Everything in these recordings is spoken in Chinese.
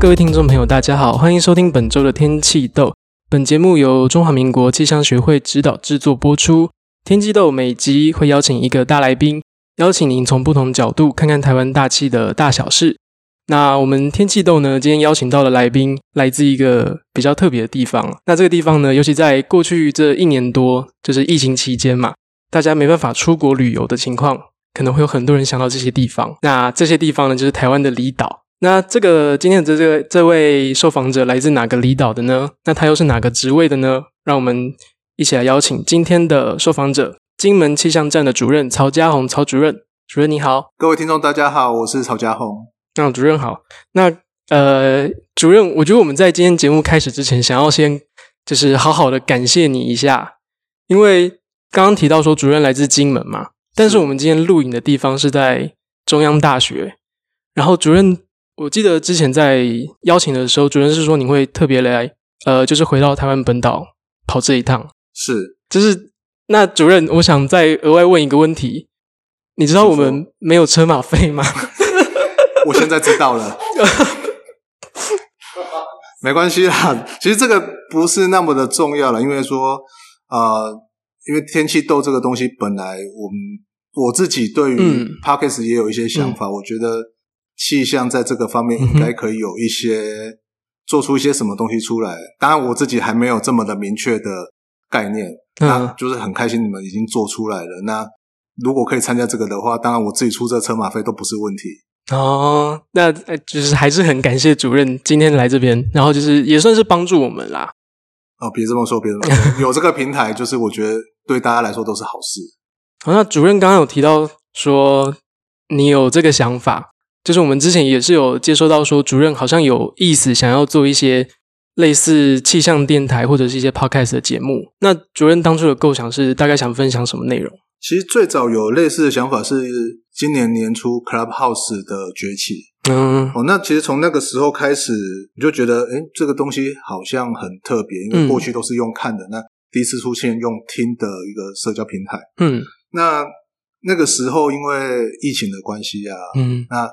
各位听众朋友，大家好，欢迎收听本周的天气豆。本节目由中华民国气象学会指导制作播出。天气豆每集会邀请一个大来宾，邀请您从不同角度看看台湾大气的大小事。那我们天气豆呢，今天邀请到的来宾来自一个比较特别的地方。那这个地方呢，尤其在过去这一年多，就是疫情期间嘛，大家没办法出国旅游的情况，可能会有很多人想到这些地方。那这些地方呢，就是台湾的离岛。那这个今天的这个这位受访者来自哪个离岛的呢？那他又是哪个职位的呢？让我们一起来邀请今天的受访者——金门气象站的主任曹家宏，曹主任。主任你好，各位听众大家好，我是曹家宏。那主任好。那呃，主任，我觉得我们在今天节目开始之前，想要先就是好好的感谢你一下，因为刚刚提到说主任来自金门嘛，但是我们今天录影的地方是在中央大学，然后主任。我记得之前在邀请的时候，主任是说你会特别来，呃，就是回到台湾本岛跑这一趟。是，就是那主任，我想再额外问一个问题，你知道我们没有车马费吗？我现在知道了，没关系啦。其实这个不是那么的重要了，因为说，呃，因为天气豆这个东西本来我们我自己对于 Podcast 也有一些想法，嗯、我觉得。气象在这个方面应该可以有一些做出一些什么东西出来。当然，我自己还没有这么的明确的概念，那就是很开心你们已经做出来了。那如果可以参加这个的话，当然我自己出这车马费都不是问题。哦，那就是还是很感谢主任今天来这边，然后就是也算是帮助我们啦。哦，别这么说，别这么说，有这个平台，就是我觉得对大家来说都是好事。好，那主任刚刚有提到说你有这个想法。就是我们之前也是有接收到说，主任好像有意思想要做一些类似气象电台或者是一些 podcast 的节目。那主任当初的构想是大概想分享什么内容？其实最早有类似的想法是今年年初 Clubhouse 的崛起。嗯，哦，那其实从那个时候开始，你就觉得，诶，这个东西好像很特别，因为过去都是用看的，嗯、那第一次出现用听的一个社交平台。嗯，那那个时候因为疫情的关系啊，嗯，那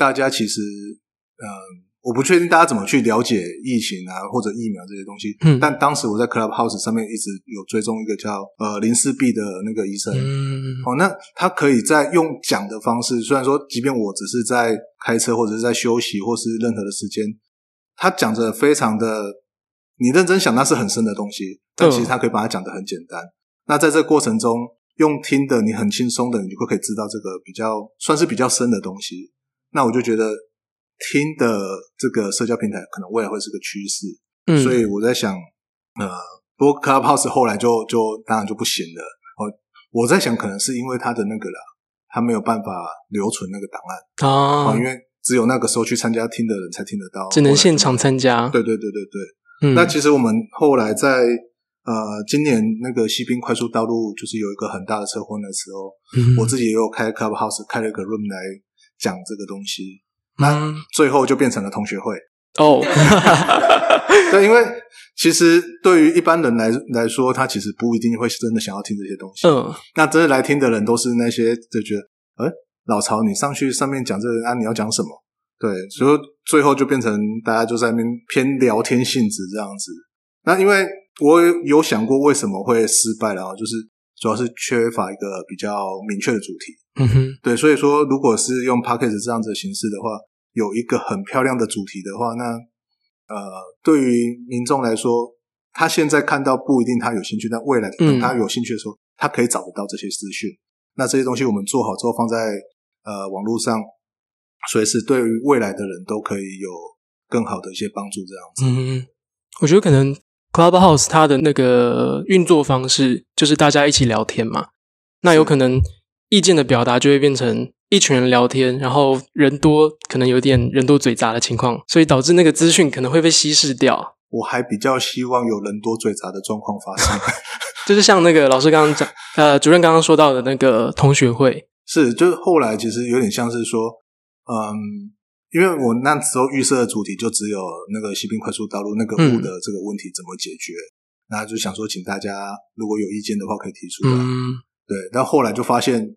大家其实，嗯、呃，我不确定大家怎么去了解疫情啊，或者疫苗这些东西。嗯，但当时我在 Clubhouse 上面一直有追踪一个叫呃林氏璧的那个医生。嗯，哦，那他可以在用讲的方式，虽然说，即便我只是在开车或者是在休息或是任何的时间，他讲着非常的，你认真想那是很深的东西，但其实他可以把它讲的很简单。嗯、那在这个过程中，用听的你很轻松的，你就可以知道这个比较算是比较深的东西。那我就觉得听的这个社交平台可能未来会是个趋势，嗯，所以我在想，呃，不过 Clubhouse 后来就就当然就不行了。我我在想，可能是因为他的那个啦，他没有办法留存那个档案啊，因为只有那个时候去参加听的人才听得到，只能现场参加。对对对对对。嗯，那其实我们后来在呃今年那个西滨快速道路就是有一个很大的车祸的时候，嗯，我自己也有开 Clubhouse 开了一个 room 来。讲这个东西，那最后就变成了同学会哦。对，因为其实对于一般人来来说，他其实不一定会真的想要听这些东西。嗯，那真的来听的人都是那些就觉得，哎，老曹，你上去上面讲这个啊，你要讲什么？对，所以最后就变成大家就在那边偏聊天性质这样子。那因为我有想过为什么会失败然后，就是主要是缺乏一个比较明确的主题。嗯哼，对，所以说，如果是用 Podcast 这样子的形式的话，有一个很漂亮的主题的话，那呃，对于民众来说，他现在看到不一定他有兴趣，但未来等他有兴趣的时候，嗯、他可以找得到这些资讯。那这些东西我们做好之后，放在呃网络上，随时对于未来的人都可以有更好的一些帮助。这样子，嗯，我觉得可能 Clubhouse 它的那个运作方式就是大家一起聊天嘛，那有可能。意见的表达就会变成一群人聊天，然后人多，可能有点人多嘴杂的情况，所以导致那个资讯可能会被稀释掉。我还比较希望有人多嘴杂的状况发生，就是像那个老师刚刚讲，呃，主任刚刚说到的那个同学会，是，就是后来其实有点像是说，嗯，因为我那时候预设的主题就只有那个西滨快速道路那个雾的这个问题怎么解决，那、嗯、就想说，请大家如果有意见的话可以提出来，嗯，对，但后来就发现。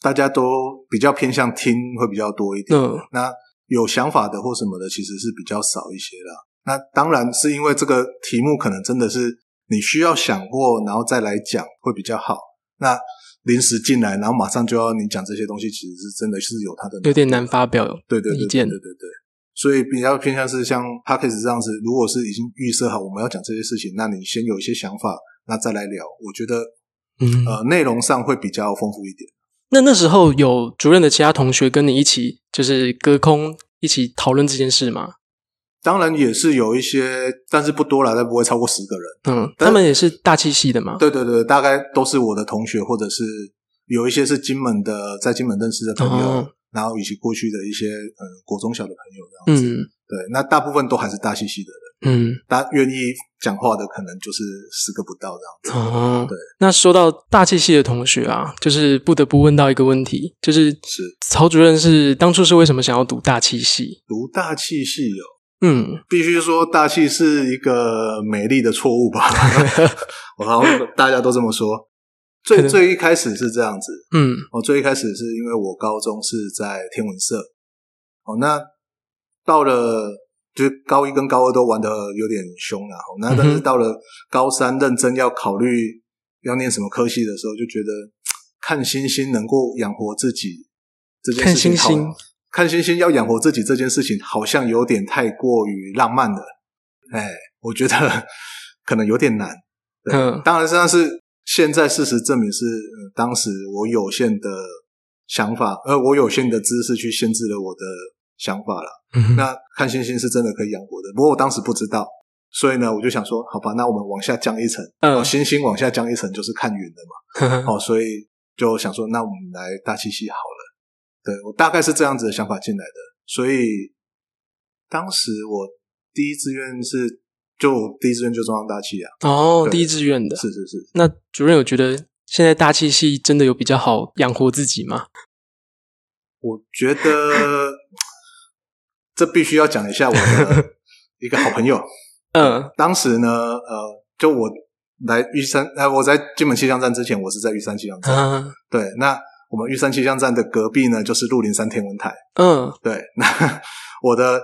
大家都比较偏向听会比较多一点，嗯，那有想法的或什么的，其实是比较少一些啦。那当然是因为这个题目可能真的是你需要想过，然后再来讲会比较好。那临时进来，然后马上就要你讲这些东西，其实是真的是有它的有点难发表对对对意见，对对对。所以比较偏向是像 p a c k a g e 这样子，如果是已经预设好我们要讲这些事情，那你先有一些想法，那再来聊，我觉得嗯呃内容上会比较丰富一点。那那时候有主任的其他同学跟你一起，就是隔空一起讨论这件事吗？当然也是有一些，但是不多了，但不会超过十个人。嗯，他们也是大气系的吗？对对对，大概都是我的同学，或者是有一些是金门的，在金门认识的朋友，哦、然后以及过去的一些嗯国中小的朋友这样子。嗯，对，那大部分都还是大气系的人。嗯，大家愿意讲话的可能就是十个不到这样子。哦，对。那说到大气系的同学啊，就是不得不问到一个问题，就是是曹主任是当初是为什么想要读大气系？读大气系哦，嗯，必须说大气是一个美丽的错误吧？我好像大家都这么说。最最一开始是这样子，嗯，我最一开始是因为我高中是在天文社，哦，那到了。就是高一跟高二都玩的有点凶啊，那但是到了高三认真要考虑要念什么科系的时候，就觉得 看星星能够养活自己这件事情好，看星星，看星星要养活自己这件事情好像有点太过于浪漫了，哎，我觉得 可能有点难。嗯，当然，实际上是现在事实证明是，呃，当时我有限的想法，呃，我有限的知识去限制了我的。想法了，嗯、那看星星是真的可以养活的，不过我当时不知道，所以呢，我就想说，好吧，那我们往下降一层，嗯，星星往下降一层就是看云的嘛，哦，所以就想说，那我们来大气系好了，对，我大概是这样子的想法进来的，所以当时我第一志愿是就第一志愿就中央大气啊，哦，第一志愿的，是是是，那主任有觉得现在大气系真的有比较好养活自己吗？我觉得。这必须要讲一下我的 一个好朋友。嗯，当时呢，呃，就我来玉山，呃，我在金门气象站之前，我是在玉山气象站。嗯，对，那我们玉山气象站的隔壁呢，就是鹿林山天文台。嗯，对，那我的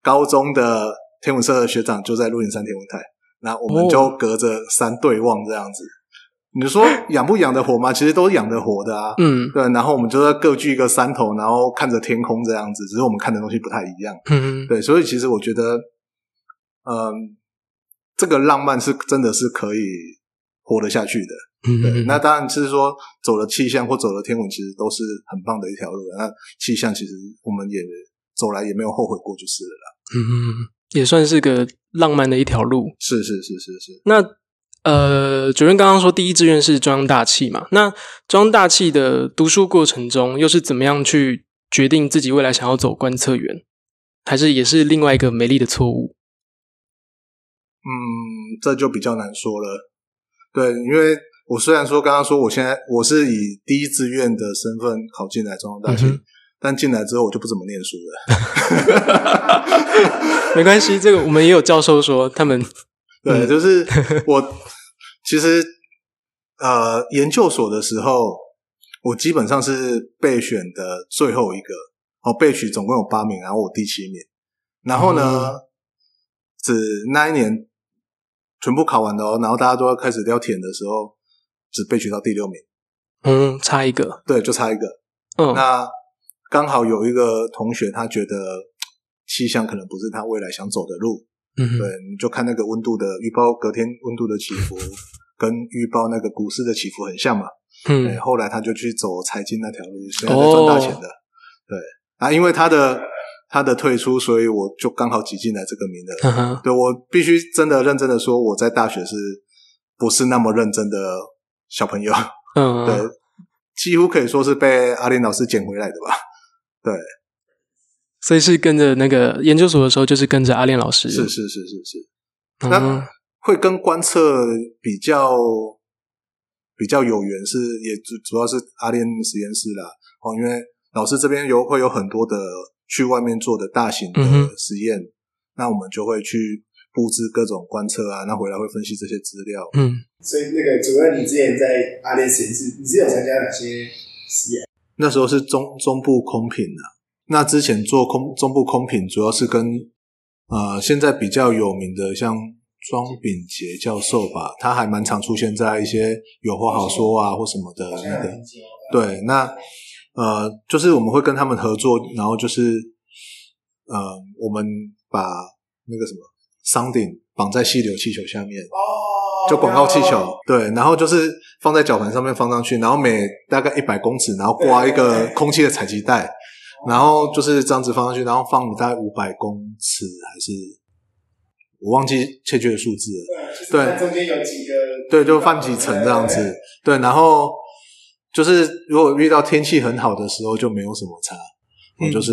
高中的天文社的学长就在鹿林山天文台，那我们就隔着山对望这样子。你说养不养得活吗？其实都是养得活的啊。嗯，对。然后我们就在各据一个山头，然后看着天空这样子。只是我们看的东西不太一样。嗯，对。所以其实我觉得，嗯，这个浪漫是真的是可以活得下去的。嗯，对。那当然是说走了气象或走了天文，其实都是很棒的一条路。那气象其实我们也走来也没有后悔过，就是了啦。嗯，也算是个浪漫的一条路。是是是是是。那。呃，主任刚刚说第一志愿是中央大气嘛？那中央大气的读书过程中，又是怎么样去决定自己未来想要走观测员，还是也是另外一个美丽的错误？嗯，这就比较难说了。对，因为我虽然说刚刚说我现在我是以第一志愿的身份考进来中央大气，嗯、但进来之后我就不怎么念书了。没关系，这个我们也有教授说他们。对，就是我其实呃研究所的时候，我基本上是备选的最后一个哦，备取总共有八名，然后我第七名。然后呢，嗯、只那一年全部考完的哦，然后大家都要开始要填的时候，只备取到第六名。嗯，差一个，对，就差一个。嗯，那刚好有一个同学，他觉得 气象可能不是他未来想走的路。嗯，对，你就看那个温度的预报，隔天温度的起伏跟预报那个股市的起伏很像嘛。嗯，对，后来他就去走财经那条路，现在在赚大钱的。哦、对，啊，因为他的他的退出，所以我就刚好挤进来这个名额。嗯、对，我必须真的认真的说，我在大学是不是那么认真的小朋友？嗯，对，几乎可以说是被阿林老师捡回来的吧。对。所以是跟着那个研究所的时候，就是跟着阿练老师。是是是是是，那会跟观测比较比较有缘，是也主主要是阿练实验室啦。哦，因为老师这边有会有很多的去外面做的大型的实验，嗯、那我们就会去布置各种观测啊，那回来会分析这些资料。嗯，所以那个主任，你之前在阿练实验室，你是有参加哪些实验？那时候是中中部空品啊。那之前做空中部空品，主要是跟呃现在比较有名的像庄秉杰教授吧，他还蛮常出现在一些有话好说啊或什么的那个。对，那呃就是我们会跟他们合作，然后就是呃我们把那个什么 sounding 绑在细流气球下面。哦就广告气球，对，然后就是放在绞盘上面放上去，然后每大概一百公尺，然后挂一个空气的采集袋，然后就是这样子放上去，然后放大概五百公尺还是我忘记确切的数字了。对，就是、中间有几个，对，就放几层这样子。对，然后就是如果遇到天气很好的时候，就没有什么差，我就是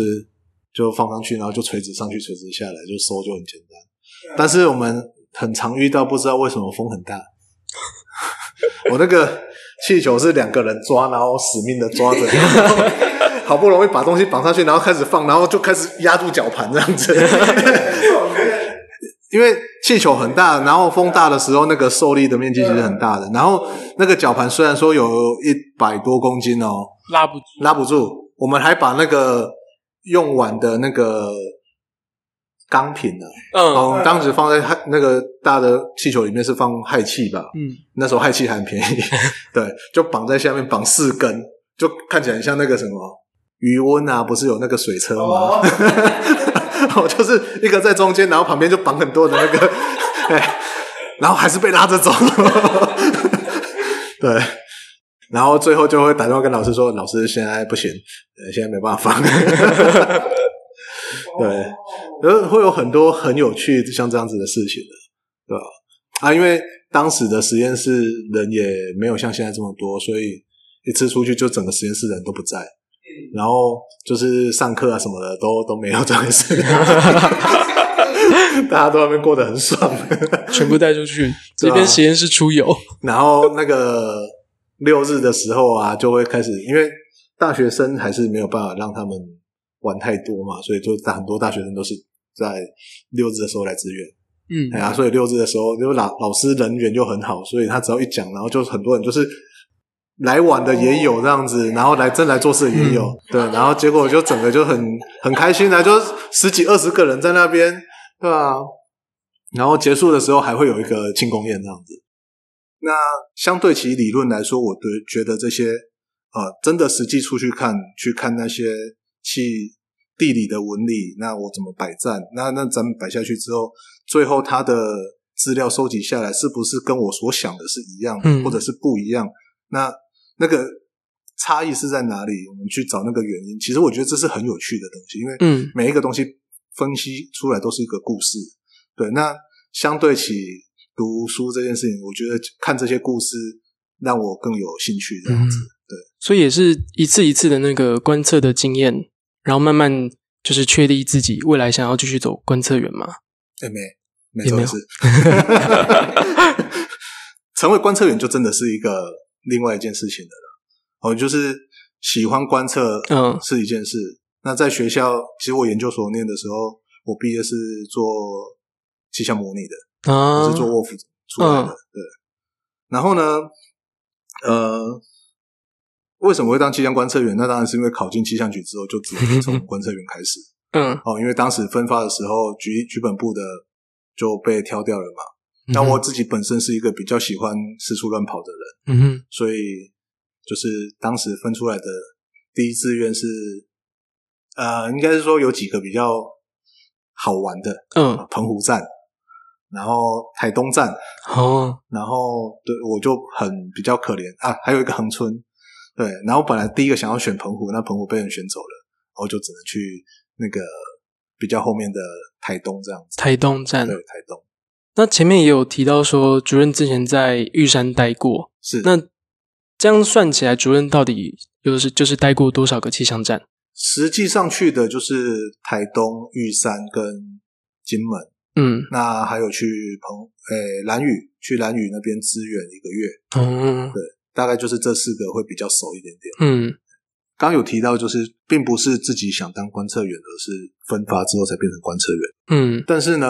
就放上去，然后就垂直上去，垂直下来，就收就很简单。但是我们。很常遇到，不知道为什么风很大。我那个气球是两个人抓，然后死命的抓着，好不容易把东西绑上去，然后开始放，然后就开始压住绞盘这样子。因为气球很大，然后风大的时候，那个受力的面积其实很大的。然后那个绞盘虽然说有一百多公斤哦，拉不住，拉不住。我们还把那个用完的那个。钢瓶呢，嗯，我们当时放在那个大的气球里面是放氦气吧，嗯，那时候氦气还很便宜，对，就绑在下面绑四根，就看起来很像那个什么鱼塭啊，不是有那个水车吗？哦，我就是一个在中间，然后旁边就绑很多的那个，哎，然后还是被拉着走，对，然后最后就会打电话跟老师说，老师现在不行，现在没办法放。对，然后会有很多很有趣像这样子的事情的，对吧？啊，因为当时的实验室人也没有像现在这么多，所以一次出去就整个实验室人都不在，然后就是上课啊什么的都都没有这回事，大家都在那边过得很爽，全部带出去，这边实验室出游，然后那个六日的时候啊，就会开始，因为大学生还是没有办法让他们。玩太多嘛，所以就很多大学生都是在六日的时候来支援。嗯，哎呀，所以六日的时候，因为老老师人缘就很好，所以他只要一讲，然后就很多人就是来晚的也有这样子，然后来真来做事的也有，嗯、对，然后结果就整个就很很开心啊，就十几二十个人在那边，对吧？然后结束的时候还会有一个庆功宴这样子。那相对其理论来说，我对觉得这些呃，真的实际出去看去看那些。去地理的纹理，那我怎么摆站？那那咱们摆下去之后，最后他的资料收集下来，是不是跟我所想的是一样，嗯、或者是不一样？那那个差异是在哪里？我们去找那个原因。其实我觉得这是很有趣的东西，因为每一个东西分析出来都是一个故事。对，那相对起读书这件事情，我觉得看这些故事让我更有兴趣。这样子，嗯、对，所以也是一次一次的那个观测的经验。然后慢慢就是确立自己未来想要继续走观测员嘛？哎，没，没错，是。成为观测员就真的是一个另外一件事情的了。哦，就是喜欢观测，嗯，是一件事。嗯、那在学校，其实我研究所念的时候，我毕业是做气象模拟的，啊，是做沃夫出来的，嗯、对。然后呢，呃。为什么会当气象观测员？那当然是因为考进气象局之后，就只能从观测员开始。嗯，哦，因为当时分发的时候，局局本部的就被挑掉了嘛。那、嗯、我自己本身是一个比较喜欢四处乱跑的人，嗯哼，所以就是当时分出来的第一志愿是，呃，应该是说有几个比较好玩的，嗯，澎湖站，然后台东站，哦，然后对我就很比较可怜啊，还有一个恒春。对，然后本来第一个想要选澎湖，那澎湖被人选走了，然后就只能去那个比较后面的台东这样子。台东站，对，台东。那前面也有提到说，主任之前在玉山待过，是。那这样算起来，主任到底就是就是待过多少个气象站？实际上去的就是台东、玉山跟金门，嗯，那还有去澎诶兰屿，去兰屿那边支援一个月，嗯，对。大概就是这四个会比较熟一点点。嗯，刚有提到，就是并不是自己想当观测员，而是分发之后才变成观测员。嗯，但是呢，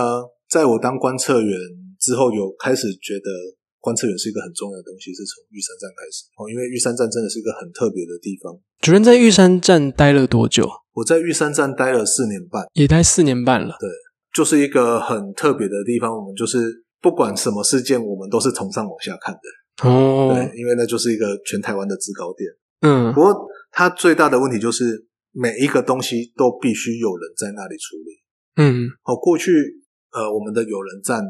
在我当观测员之后，有开始觉得观测员是一个很重要的东西，是从玉山站开始哦，因为玉山站真的是一个很特别的地方。主任在玉山站待了多久？我在玉山站待了四年半，也待四年半了。对，就是一个很特别的地方。我们就是不管什么事件，我们都是从上往下看的哦。对，因为那就是一个全台湾的制高点。嗯，不过它最大的问题就是每一个东西都必须有人在那里处理。嗯，好，过去呃，我们的有人站。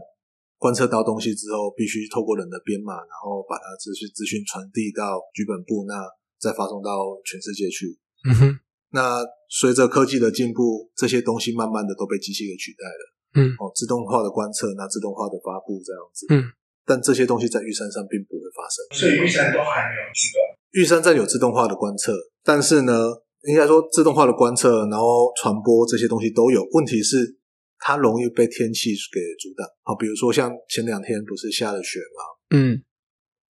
观测到东西之后，必须透过人的编码，然后把它资讯资讯传递到局本部，那再发送到全世界去。嗯哼。那随着科技的进步，这些东西慢慢的都被机器给取代了。嗯。哦，自动化的观测，那自动化的发布这样子。嗯。但这些东西在玉山上并不会发生。所以玉山都还没有自动。玉山站有自动化的观测，但是呢，应该说自动化的观测，然后传播这些东西都有。问题是。它容易被天气给阻挡，好，比如说像前两天不是下了雪吗？嗯，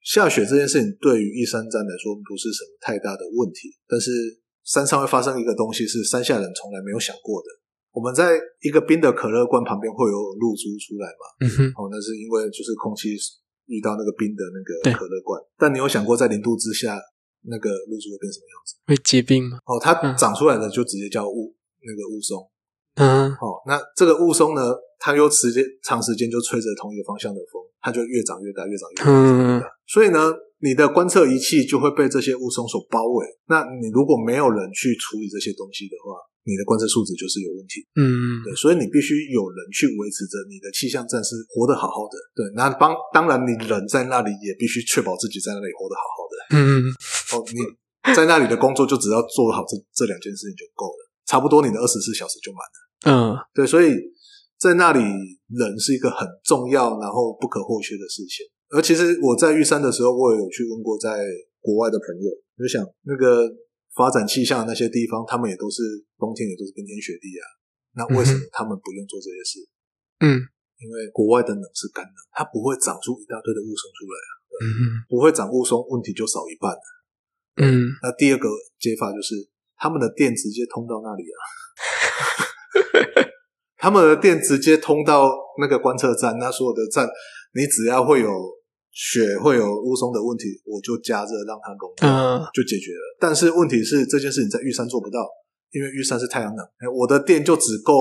下雪这件事情对于一山站来说不是什么太大的问题，但是山上会发生一个东西是山下人从来没有想过的。我们在一个冰的可乐罐旁边会有露珠出来嘛？嗯哼，哦，那是因为就是空气遇到那个冰的那个可乐罐，但你有想过在零度之下那个露珠会变什么样子？会结冰吗？哦，它长出来的就直接叫雾，那个雾凇。嗯，哦，那这个雾凇呢，它又时间长时间就吹着同一个方向的风，它就越长越大，越长越大，嗯，所以呢，你的观测仪器就会被这些雾凇所包围。那你如果没有人去处理这些东西的话，你的观测数值就是有问题。嗯，对，所以你必须有人去维持着你的气象站是活得好好的。对，那帮当然你人在那里也必须确保自己在那里活得好好的。嗯，哦，你在那里的工作就只要做好这这两件事情就够了。差不多你的二十四小时就满了。嗯，对，所以在那里人是一个很重要然后不可或缺的事情。而其实我在玉山的时候，我也有去问过在国外的朋友，就想那个发展气象的那些地方，他们也都是冬天也都是冰天雪地啊，那为什么他们不用做这些事？嗯，因为国外的冷是干冷，它不会长出一大堆的雾凇出来啊。嗯，不会长雾凇，问题就少一半了。嗯，那第二个解法就是。他们的电直接通到那里啊！他们的电直接通到那个观测站，那所有的站，你只要会有雪、会有雾凇的问题，我就加热让它融化，就解决了。但是问题是这件事情在玉山做不到，因为玉山是太阳能，我的电就只够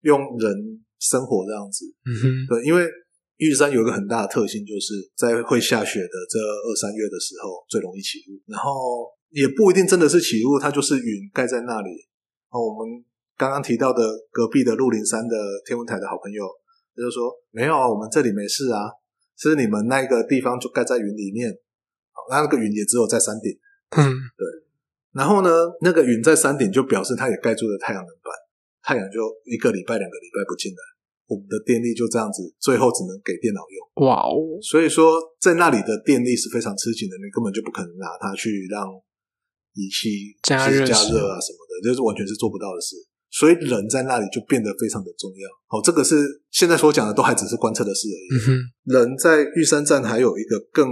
用人生活这样子。嗯哼，对，因为玉山有一个很大的特性，就是在会下雪的这二三月的时候最容易起雾，然后。也不一定真的是起雾，它就是云盖在那里。哦，我们刚刚提到的隔壁的鹿林山的天文台的好朋友，他就说没有啊，我们这里没事啊，是你们那个地方就盖在云里面。好，那那个云也只有在山顶。嗯，对。然后呢，那个云在山顶就表示它也盖住了太阳能板，太阳就一个礼拜、两个礼拜不进来，我们的电力就这样子，最后只能给电脑用。哇哦！所以说，在那里的电力是非常吃紧的，你根本就不可能拿它去让。仪器加热加热啊什么的，就是完全是做不到的事。所以人在那里就变得非常的重要。好，这个是现在所讲的都还只是观测的事而已。嗯。人在玉山站还有一个更，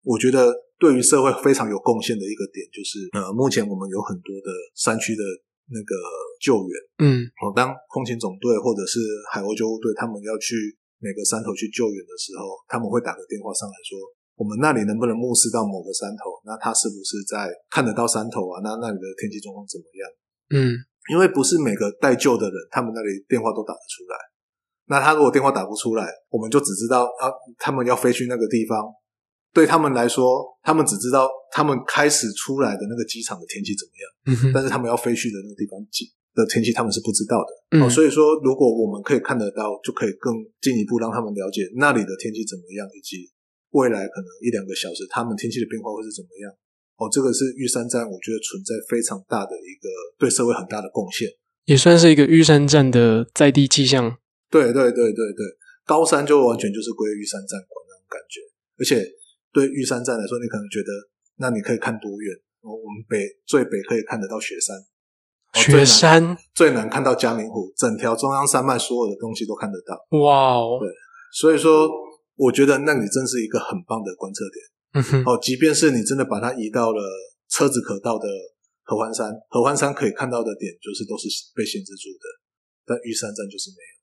我觉得对于社会非常有贡献的一个点，就是呃，目前我们有很多的山区的那个救援。嗯。好，当空勤总队或者是海鸥救护队他们要去每个山头去救援的时候，他们会打个电话上来说。我们那里能不能目视到某个山头？那他是不是在看得到山头啊？那那里的天气状况怎么样？嗯，因为不是每个带救的人，他们那里电话都打得出来。那他如果电话打不出来，我们就只知道啊，他们要飞去那个地方。对他们来说，他们只知道他们开始出来的那个机场的天气怎么样。但是他们要飞去的那个地方的天气，他们是不知道的。嗯，所以说，如果我们可以看得到，就可以更进一步让他们了解那里的天气怎么样，以及。未来可能一两个小时，他们天气的变化会是怎么样？哦，这个是玉山站，我觉得存在非常大的一个对社会很大的贡献，也算是一个玉山站的在地气象。对对对对对，高山就完全就是归玉山站管那种感觉，而且对玉山站来说，你可能觉得那你可以看多远？哦，我们北最北可以看得到雪山，雪山最南看到嘉明湖，整条中央山脉所有的东西都看得到。哇哦，对，所以说。我觉得那你真是一个很棒的观测点。嗯哼，哦，即便是你真的把它移到了车子可到的合欢山，合欢山可以看到的点就是都是被限制住的，但玉山站就是没有。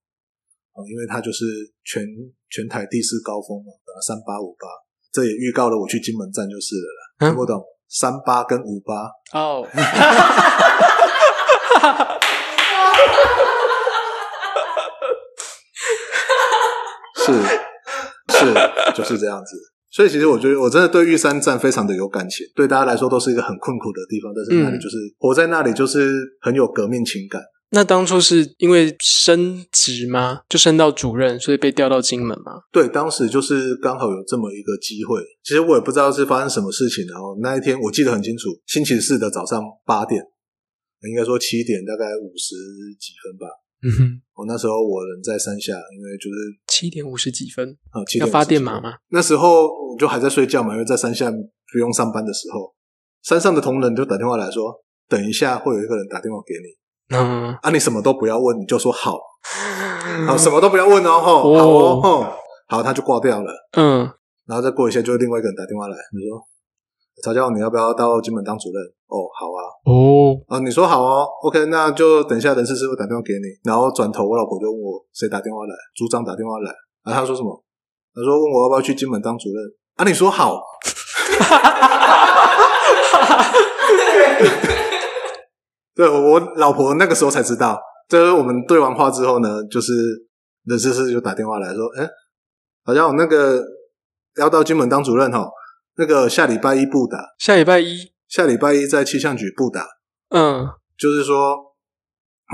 哦，因为它就是全全台第四高峰嘛，三八五八，这也预告了我去金门站就是了啦。听不懂？三八跟五八哦。是是就是这样子。所以其实我觉得我真的对玉山站非常的有感情，对大家来说都是一个很困苦的地方，但是那里就是、嗯、活在那里就是很有革命情感。那当初是因为升职吗？就升到主任，所以被调到金门吗？对，当时就是刚好有这么一个机会。其实我也不知道是发生什么事情，然后那一天我记得很清楚，星期四的早上八点，应该说七点，大概五十几分吧。嗯哼，我那时候我人在山下，因为就是七点五十几分啊，七点要发电码吗？那时候我就还在睡觉嘛，因为在山下不用上班的时候，山上的同仁就打电话来说，等一下会有一个人打电话给你。嗯，啊，你什么都不要问，你就说好，好，什么都不要问哦，吼，好哦，吼，好，他就挂掉了。嗯，然后再过一下，就另外一个人打电话来，你说，曹教，你要不要到金门当主任？哦，好啊。哦，啊，你说好哦，OK，那就等一下人事师傅打电话给你，然后转头我老婆就问我谁打电话来，组长打电话来，然后他说什么？他说问我要不要去金门当主任？啊，你说好。对，我老婆那个时候才知道，就是我们对完话之后呢，就是人事室就打电话来说，哎，好像我那个要到金门当主任哈，那个下礼拜一不打，下礼拜一，下礼拜一在气象局不打，嗯，就是说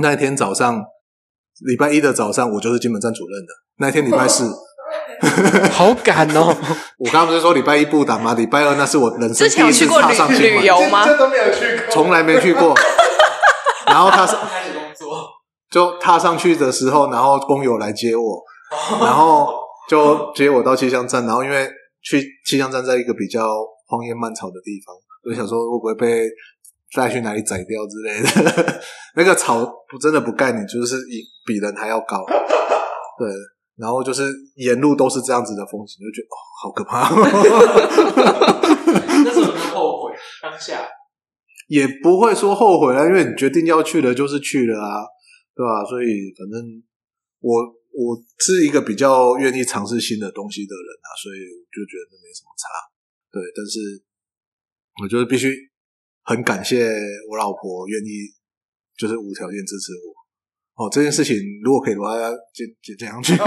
那一天早上，礼拜一的早上，我就是金门站主任的，那一天礼拜四，好赶哦！我刚刚不是说礼拜一不打吗？礼拜二那是我人生第一次踏上金门，旅游吗？这都没有去过，从来没去过。然后他是开始工作，就踏上去的时候，然后工友来接我，然后就接我到气象站，然后因为去气象站在一个比较荒烟蔓草的地方，我就想说会不会被带去哪里宰掉之类的。那个草不真的不盖你，就是比人还要高。对，然后就是沿路都是这样子的风景，就觉得哦，好可怕。那时候有没有后悔当下？也不会说后悔啊，因为你决定要去的，就是去了啊，对吧？所以反正我我是一个比较愿意尝试新的东西的人啊，所以我就觉得没什么差。对，但是我觉得必须很感谢我老婆愿意就是无条件支持我。哦，这件事情如果可以的话，要剪剪这样去。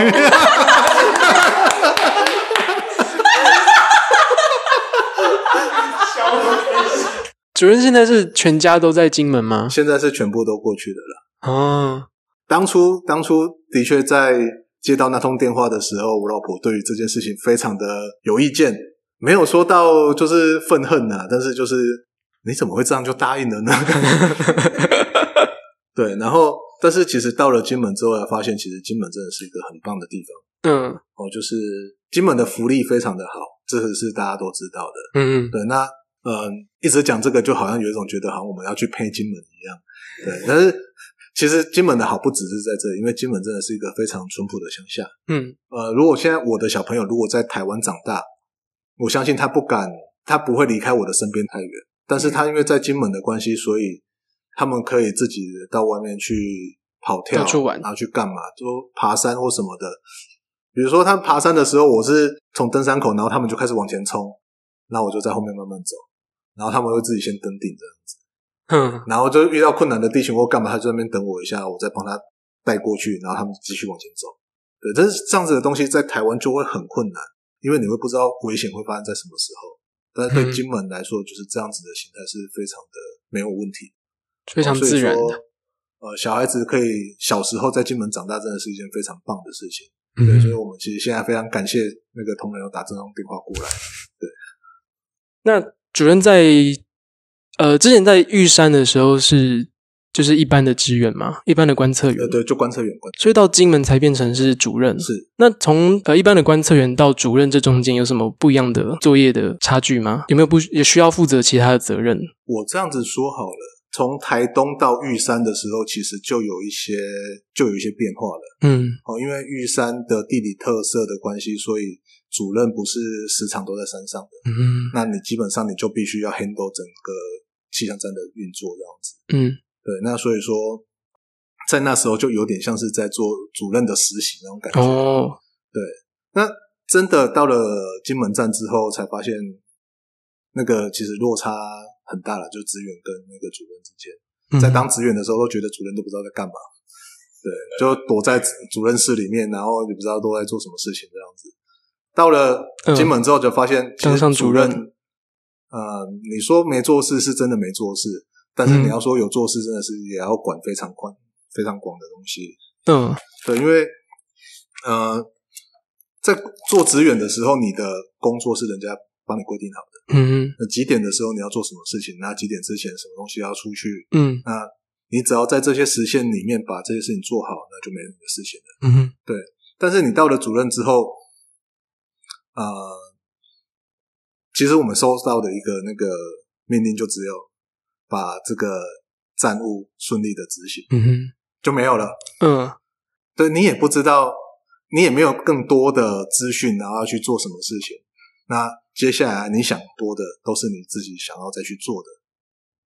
主任现在是全家都在金门吗？现在是全部都过去的了。哦，当初当初的确在接到那通电话的时候，我老婆对于这件事情非常的有意见，没有说到就是愤恨呐，但是就是你怎么会这样就答应了呢？对，然后但是其实到了金门之后，才发现其实金门真的是一个很棒的地方。嗯，哦，就是金门的福利非常的好，这个是大家都知道的。嗯嗯，对，那。嗯，一直讲这个，就好像有一种觉得，好像我们要去配金门一样。对，但是其实金门的好不只是在这里，因为金门真的是一个非常淳朴的乡下。嗯，呃，如果现在我的小朋友如果在台湾长大，我相信他不敢，他不会离开我的身边太远。但是他因为在金门的关系，所以他们可以自己到外面去跑跳，然后去干嘛，就爬山或什么的。比如说他爬山的时候，我是从登山口，然后他们就开始往前冲，那我就在后面慢慢走。然后他们会自己先登顶这样子，嗯，然后就遇到困难的地形或干嘛，他就在那边等我一下，我再帮他带过去，然后他们继续往前走。对，但是这样子的东西在台湾就会很困难，因为你会不知道危险会发生在什么时候。但是对金门来说，就是这样子的形态是非常的没有问题，非常自然的。呃，小孩子可以小时候在金门长大，真的是一件非常棒的事情。对，所以我们其实现在非常感谢那个同仁有打这通电话过来。对，那。主任在呃之前在玉山的时候是就是一般的职员嘛，一般的观测员，对，对，就观测员，所以到金门才变成是主任。是，那从呃一般的观测员到主任这中间有什么不一样的作业的差距吗？有没有不也需要负责其他的责任？我这样子说好了，从台东到玉山的时候，其实就有一些就有一些变化了。嗯，哦，因为玉山的地理特色的关系，所以。主任不是时常都在山上的，嗯，那你基本上你就必须要 handle 整个气象站的运作这样子，嗯，对，那所以说在那时候就有点像是在做主任的实习那种感觉，哦，对，那真的到了金门站之后，才发现那个其实落差很大了，就职员跟那个主任之间，在当职员的时候都觉得主任都不知道在干嘛，对，就躲在主任室里面，然后也不知道都在做什么事情这样子。到了金门之后，就发现其实主任，呃，你说没做事是真的没做事，但是你要说有做事，真的是也要管非常宽、非常广的东西。嗯，对，因为呃，在做职员的时候，你的工作是人家帮你规定好的。嗯嗯。那几点的时候你要做什么事情？那几点之前什么东西要出去？嗯。那你只要在这些时限里面把这些事情做好，那就没什么事情了。嗯哼。对，但是你到了主任之后。呃，其实我们收到的一个那个命令，就只有把这个站务顺利的执行，嗯哼，就没有了。嗯，对，你也不知道，你也没有更多的资讯，然后要去做什么事情。那接下来你想多的都是你自己想要再去做的，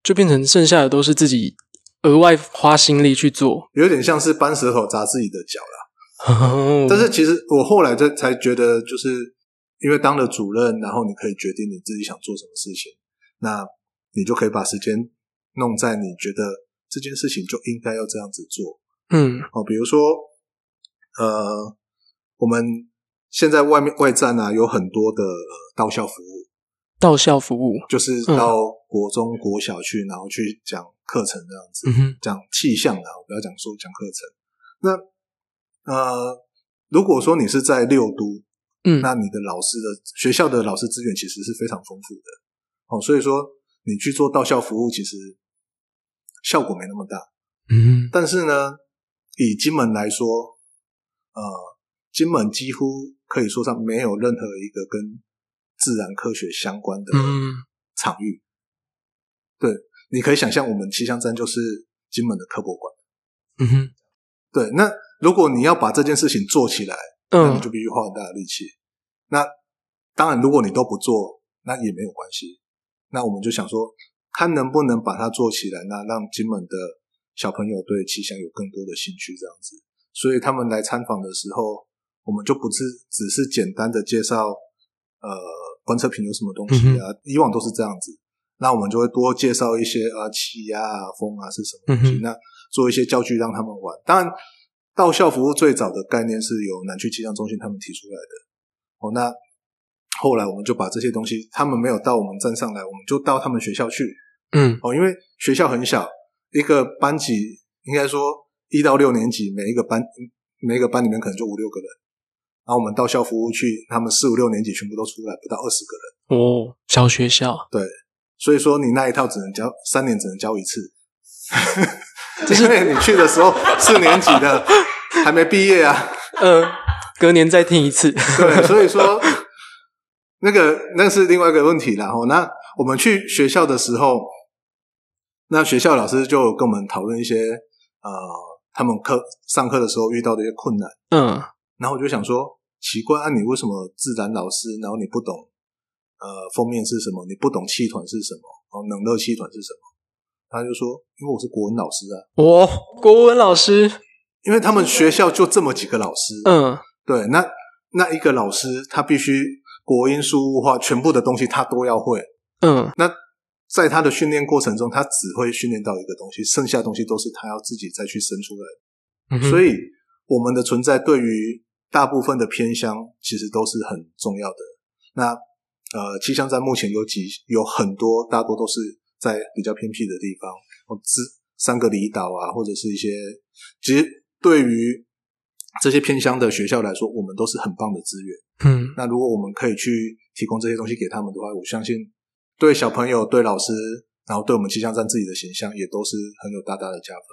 就变成剩下的都是自己额外花心力去做，有点像是搬石头砸自己的脚了。但是其实我后来才才觉得，就是。因为当了主任，然后你可以决定你自己想做什么事情，那你就可以把时间弄在你觉得这件事情就应该要这样子做。嗯，哦，比如说，呃，我们现在外面外站啊，有很多的到校服务，到校服务就是到国中、国小去，然后去讲课程这样子，讲气象的，我不要讲说讲课程。那呃，如果说你是在六都。嗯，那你的老师的学校的老师资源其实是非常丰富的哦，所以说你去做到校服务，其实效果没那么大。嗯，但是呢，以金门来说，呃，金门几乎可以说上没有任何一个跟自然科学相关的场域。嗯、对，你可以想象，我们气象站就是金门的科博馆。嗯哼，对，那如果你要把这件事情做起来。那你就必须花很大的力气。那当然，如果你都不做，那也没有关系。那我们就想说，看能不能把它做起来，那让金门的小朋友对气象有更多的兴趣，这样子。所以他们来参访的时候，我们就不是只是简单的介绍，呃，观测坪有什么东西啊。以往都是这样子。那我们就会多介绍一些啊，气压啊，风啊是什么东西。那做一些教具让他们玩。当然。到校服务最早的概念是由南区气象中心他们提出来的。哦，那后来我们就把这些东西，他们没有到我们站上来，我们就到他们学校去。嗯，哦，因为学校很小，一个班级应该说一到六年级，每一个班每一个班里面可能就五六个人。然后我们到校服务去，他们四五六年级全部都出来，不到二十个人。哦，小学校。对，所以说你那一套只能教三年，只能教一次。因为你去的时候四年级的还没毕业啊，嗯，隔年再听一次，对，所以说 那个那是另外一个问题啦。哦，那我们去学校的时候，那学校老师就跟我们讨论一些呃，他们课上课的时候遇到的一些困难，嗯，然后我就想说，奇怪啊，你为什么自然老师，然后你不懂呃封面是什么，你不懂气团是什么，哦，冷热气团是什么？他就说：“因为我是国文老师啊。”哦，国文老师，因为他们学校就这么几个老师。嗯，对，那那一个老师他必须国音数物化全部的东西他都要会。嗯，那在他的训练过程中，他只会训练到一个东西，剩下的东西都是他要自己再去生出来。嗯。所以我们的存在对于大部分的偏乡其实都是很重要的。那呃，气象站目前有几有很多，大多都是。在比较偏僻的地方，或是三个离岛啊，或者是一些，其实对于这些偏乡的学校来说，我们都是很棒的资源。嗯，那如果我们可以去提供这些东西给他们的话，我相信对小朋友、对老师，然后对我们气象站自己的形象，也都是很有大大的加分。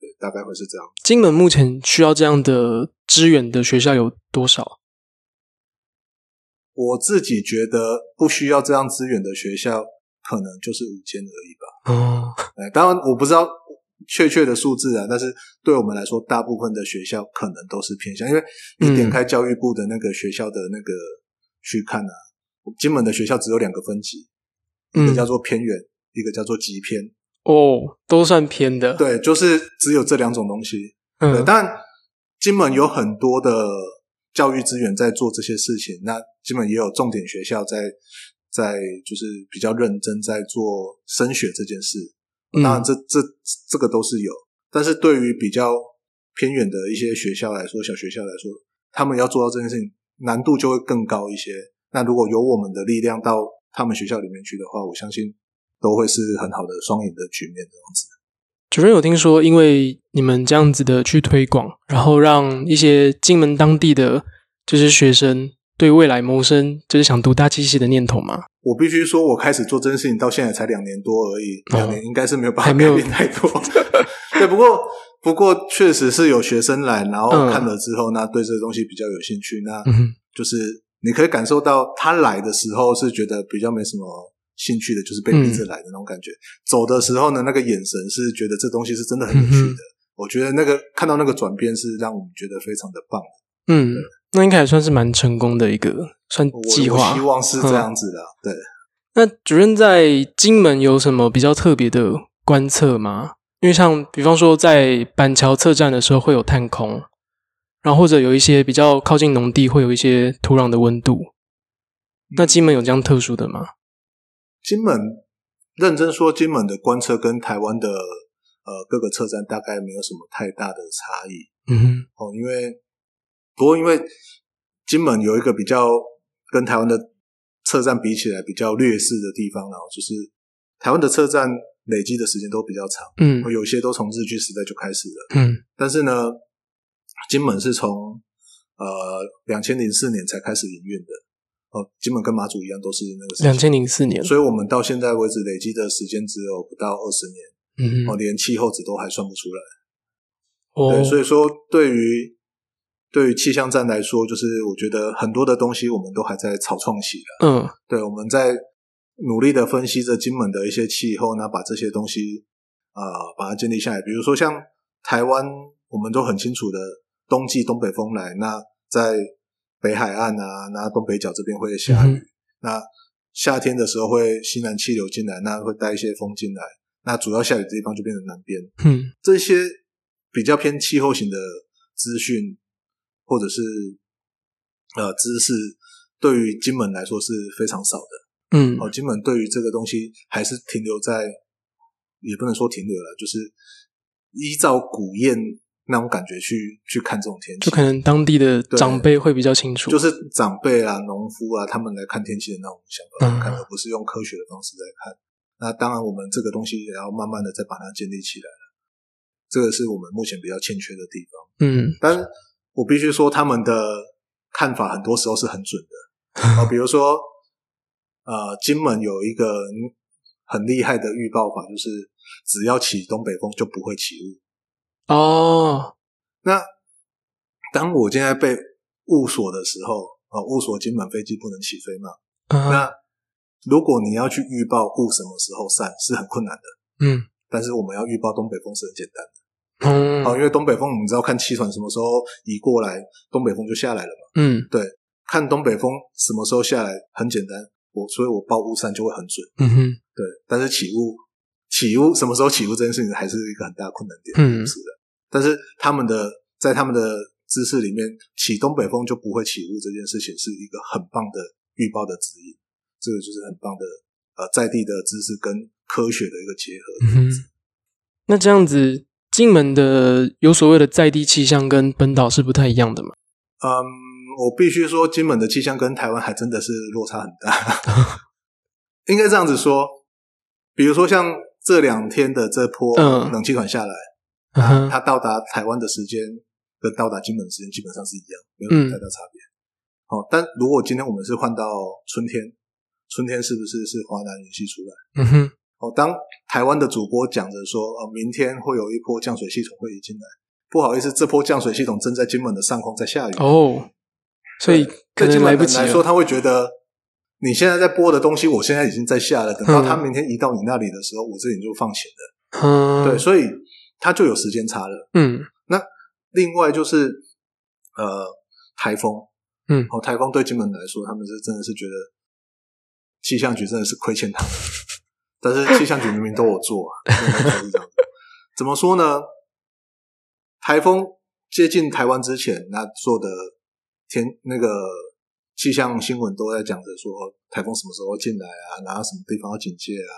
对，大概会是这样。金门目前需要这样的资源的学校有多少？我自己觉得不需要这样资源的学校。可能就是五千而已吧。哦，哎，当然我不知道确切的数字啊，但是对我们来说，大部分的学校可能都是偏向，因为你点开教育部的那个学校的那个去看啊，嗯、金门的学校只有两个分级，一个叫做偏远，嗯、一个叫做极偏。哦，都算偏的。对，就是只有这两种东西。嗯，当然金门有很多的教育资源在做这些事情，那基本也有重点学校在在就是比较认真在做升学这件事。当然这，这这这个都是有，但是对于比较偏远的一些学校来说，小学校来说，他们要做到这件事情难度就会更高一些。那如果有我们的力量到他们学校里面去的话，我相信都会是很好的双赢的局面这样子。主任有听说，因为你们这样子的去推广，然后让一些金门当地的就是学生对未来谋生，就是想读大机器的念头吗？我必须说，我开始做这件事情到现在才两年多而已，两年应该是没有办法改变太多。对，不过不过确实是有学生来，然后看了之后，那对这个东西比较有兴趣，那就是你可以感受到他来的时候是觉得比较没什么。兴趣的就是被逼着来的那种感觉。嗯、走的时候呢，那个眼神是觉得这东西是真的很有趣的。嗯、我觉得那个看到那个转变是让我们觉得非常的棒。嗯，对那应该也算是蛮成功的一个算计划。希望是这样子的。嗯、对。那主任在金门有什么比较特别的观测吗？因为像比方说在板桥测站的时候会有探空，然后或者有一些比较靠近农地会有一些土壤的温度。那金门有这样特殊的吗？金门认真说，金门的观测跟台湾的呃各个测站大概没有什么太大的差异。嗯哼，哦，因为不过因为金门有一个比较跟台湾的车站比起来比较劣势的地方，然后就是台湾的车站累积的时间都比较长，嗯，有些都从日据时代就开始了，嗯，但是呢，金门是从呃两千零四年才开始营运的。哦，金门跟马祖一样，都是那个两千零四年，所以我们到现在为止累积的时间只有不到二十年，嗯哼，哦，连气候值都还算不出来。哦，对，所以说对于对于气象站来说，就是我觉得很多的东西我们都还在草创期的。嗯，对，我们在努力的分析着金门的一些气候，那把这些东西啊、呃、把它建立下来。比如说像台湾，我们都很清楚的，冬季东北风来，那在北海岸啊，那东北角这边会下雨。嗯、那夏天的时候会西南气流进来，那会带一些风进来。那主要下雨的地方就变成南边。嗯，这些比较偏气候型的资讯或者是呃知识，对于金门来说是非常少的。嗯，哦，金门对于这个东西还是停留在，也不能说停留了，就是依照古谚。那种感觉去去看这种天气，就可能当地的长辈会比较清楚，就是长辈啊、农夫啊，他们来看天气的那种想法来看，嗯、而不是用科学的方式在看。那当然，我们这个东西也要慢慢的再把它建立起来了。这个是我们目前比较欠缺的地方。嗯，但我必须说，他们的看法很多时候是很准的。啊，比如说，呃，金门有一个很厉害的预报法，就是只要起东北风就不会起雾。哦，那当我现在被雾锁的时候，啊，雾锁金门飞机不能起飞嘛？嗯、那如果你要去预报雾什么时候散，是很困难的。嗯，但是我们要预报东北风是很简单的。嗯，好，因为东北风，你知道看气团什么时候移过来，东北风就下来了嘛。嗯，对，看东北风什么时候下来很简单，我所以我报雾山就会很准。嗯哼，对，但是起雾起雾什么时候起雾这件事情还是一个很大的困难点。嗯，是的。但是他们的在他们的知识里面，起东北风就不会起雾这件事情是一个很棒的预报的指引，这个就是很棒的呃在地的知识跟科学的一个结合。嗯，那这样子，金门的有所谓的在地气象跟本岛是不太一样的嘛？嗯，我必须说，金门的气象跟台湾还真的是落差很大。应该这样子说，比如说像这两天的这波冷气团下来。嗯它它到达台湾的时间跟到达金门的时间基本上是一样，没有太大差别。好、嗯，但如果今天我们是换到春天，春天是不是是华南云系出来？嗯哼。哦，当台湾的主播讲着说，呃，明天会有一波降水系统会移进来，不好意思，这波降水系统正在金门的上空在下雨。哦，所以对金门来说，他会觉得你现在在播的东西，我现在已经在下了，等到他明天移到你那里的时候，我这里就放晴了。嗯，对，所以。他就有时间差了。嗯，那另外就是呃台风，嗯，哦，台风对金门来说，他们是真的是觉得气象局真的是亏欠他们，但是气象局明明都有做啊，是这样。怎么说呢？台风接近台湾之前，那做的天那个气象新闻都在讲着说台风什么时候进来啊，然后什么地方要警戒啊，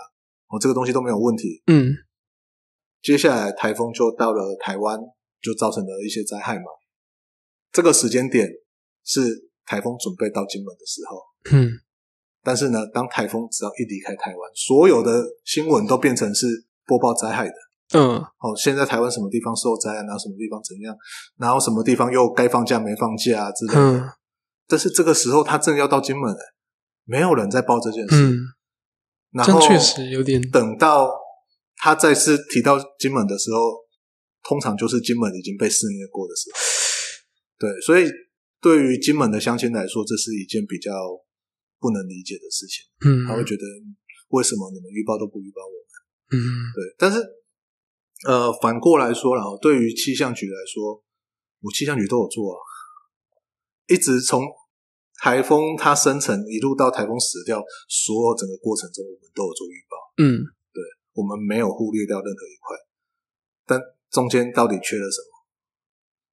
哦，这个东西都没有问题。嗯，接下来台风就到了台湾，就造成了一些灾害嘛。这个时间点是台风准备到金门的时候。嗯，但是呢，当台风只要一离开台湾，所有的新闻都变成是播报灾害的。嗯，哦，现在台湾什么地方受灾啊？然后什么地方怎样？然后什么地方又该放假没放假啊之类的。嗯，但是这个时候他正要到金门，没有人在报这件事。嗯，然后确实有点。等到他再次提到金门的时候，通常就是金门已经被肆虐过的时候。对，所以对于金门的乡亲来说，这是一件比较不能理解的事情。嗯，他会觉得为什么你们预报都不预报我们？嗯，对，但是。呃，反过来说了，对于气象局来说，我气象局都有做啊，一直从台风它生成一路到台风死掉，所有整个过程中，我们都有做预报。嗯，对，我们没有忽略掉任何一块，但中间到底缺了什么？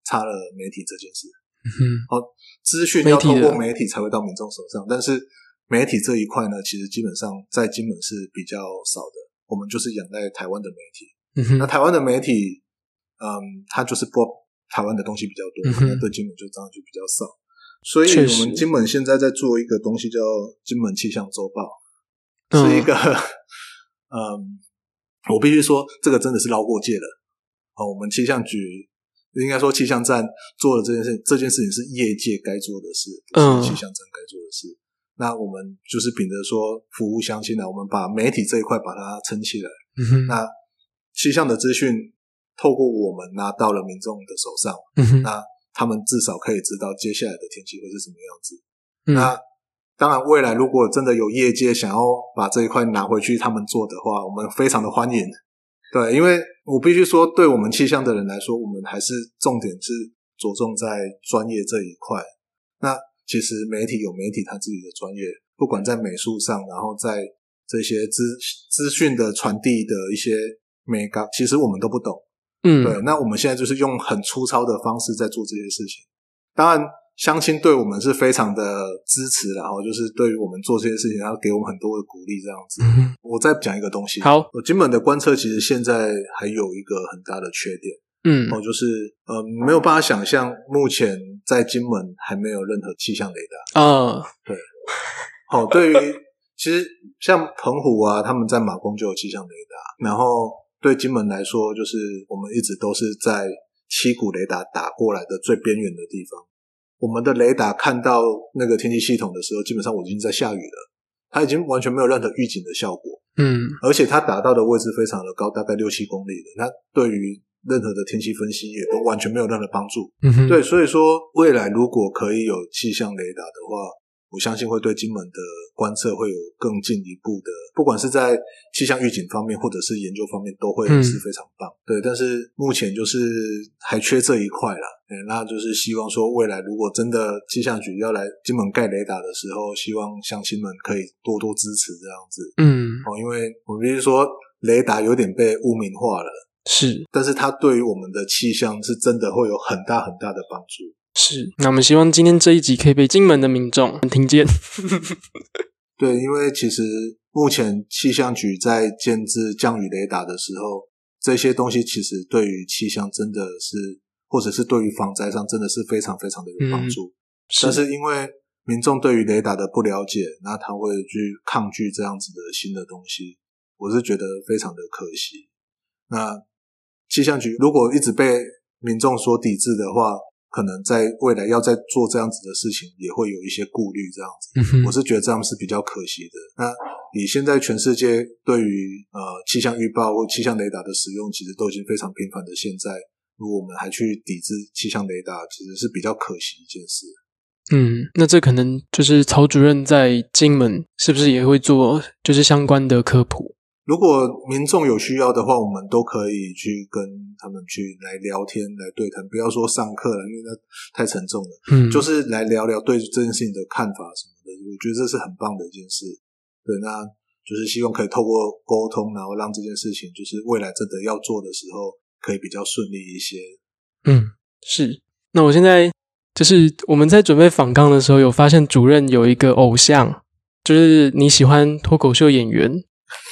差了媒体这件事。嗯，好，资讯要透过媒体才会到民众手上，但是媒体这一块呢，其实基本上在金门是比较少的，我们就是仰赖台湾的媒体。嗯、那台湾的媒体，嗯，他就是播台湾的东西比较多，那、嗯、对金门就这样就比较少。所以我们金门现在在做一个东西叫《金门气象周报》，是一个，嗯，我必须说，这个真的是捞过界了。哦，我们气象局应该说气象站做的这件事，这件事情是业界该做的事，不是气象站该做的事。嗯、那我们就是秉着说服务乡亲的，我们把媒体这一块把它撑起来。嗯、那气象的资讯透过我们拿到了民众的手上，嗯，那他们至少可以知道接下来的天气会是什么样子。嗯、那当然，未来如果真的有业界想要把这一块拿回去他们做的话，我们非常的欢迎。对，因为我必须说，对我们气象的人来说，我们还是重点是着重在专业这一块。那其实媒体有媒体他自己的专业，不管在美术上，然后在这些资资讯的传递的一些。美感，其实我们都不懂，嗯，对。那我们现在就是用很粗糙的方式在做这些事情。当然，乡亲对我们是非常的支持，然后就是对于我们做这些事情，然后给我们很多的鼓励，这样子。嗯，我再讲一个东西。好，我金门的观测其实现在还有一个很大的缺点，嗯，哦，就是呃没有办法想象，目前在金门还没有任何气象雷达。啊，对。好，对于其实像澎湖啊，他们在马公就有气象雷达，然后。对金门来说，就是我们一直都是在七股雷达打过来的最边缘的地方。我们的雷达看到那个天气系统的时候，基本上我已经在下雨了，它已经完全没有任何预警的效果。嗯，而且它打到的位置非常的高，大概六七公里的，那对于任何的天气分析也都完全没有任何帮助。嗯哼，对，所以说未来如果可以有气象雷达的话。我相信会对金门的观测会有更进一步的，不管是在气象预警方面，或者是研究方面，都会是非常棒。嗯、对，但是目前就是还缺这一块啦。对，那就是希望说，未来如果真的气象局要来金门盖雷达的时候，希望乡亲们可以多多支持这样子。嗯，哦，因为我必须说，雷达有点被污名化了，是，但是它对于我们的气象是真的会有很大很大的帮助。是，那我们希望今天这一集可以被金门的民众听见。对，因为其实目前气象局在建制降雨雷达的时候，这些东西其实对于气象真的是，或者是对于防灾上真的是非常非常的有帮助。嗯、是，但是因为民众对于雷达的不了解，那他会去抗拒这样子的新的东西，我是觉得非常的可惜。那气象局如果一直被民众所抵制的话，可能在未来要再做这样子的事情，也会有一些顾虑。这样子，嗯，我是觉得这样是比较可惜的。那你现在全世界对于呃气象预报或气象雷达的使用，其实都已经非常频繁的。现在，如果我们还去抵制气象雷达，其实是比较可惜一件事。嗯，那这可能就是曹主任在金门是不是也会做就是相关的科普？如果民众有需要的话，我们都可以去跟他们去来聊天、来对谈。不要说上课了，因为那太沉重了。嗯，就是来聊聊对这件事情的看法什么的。我觉得这是很棒的一件事。对，那就是希望可以透过沟通，然后让这件事情就是未来真的要做的时候，可以比较顺利一些。嗯，是。那我现在就是我们在准备访纲的时候，有发现主任有一个偶像，就是你喜欢脱口秀演员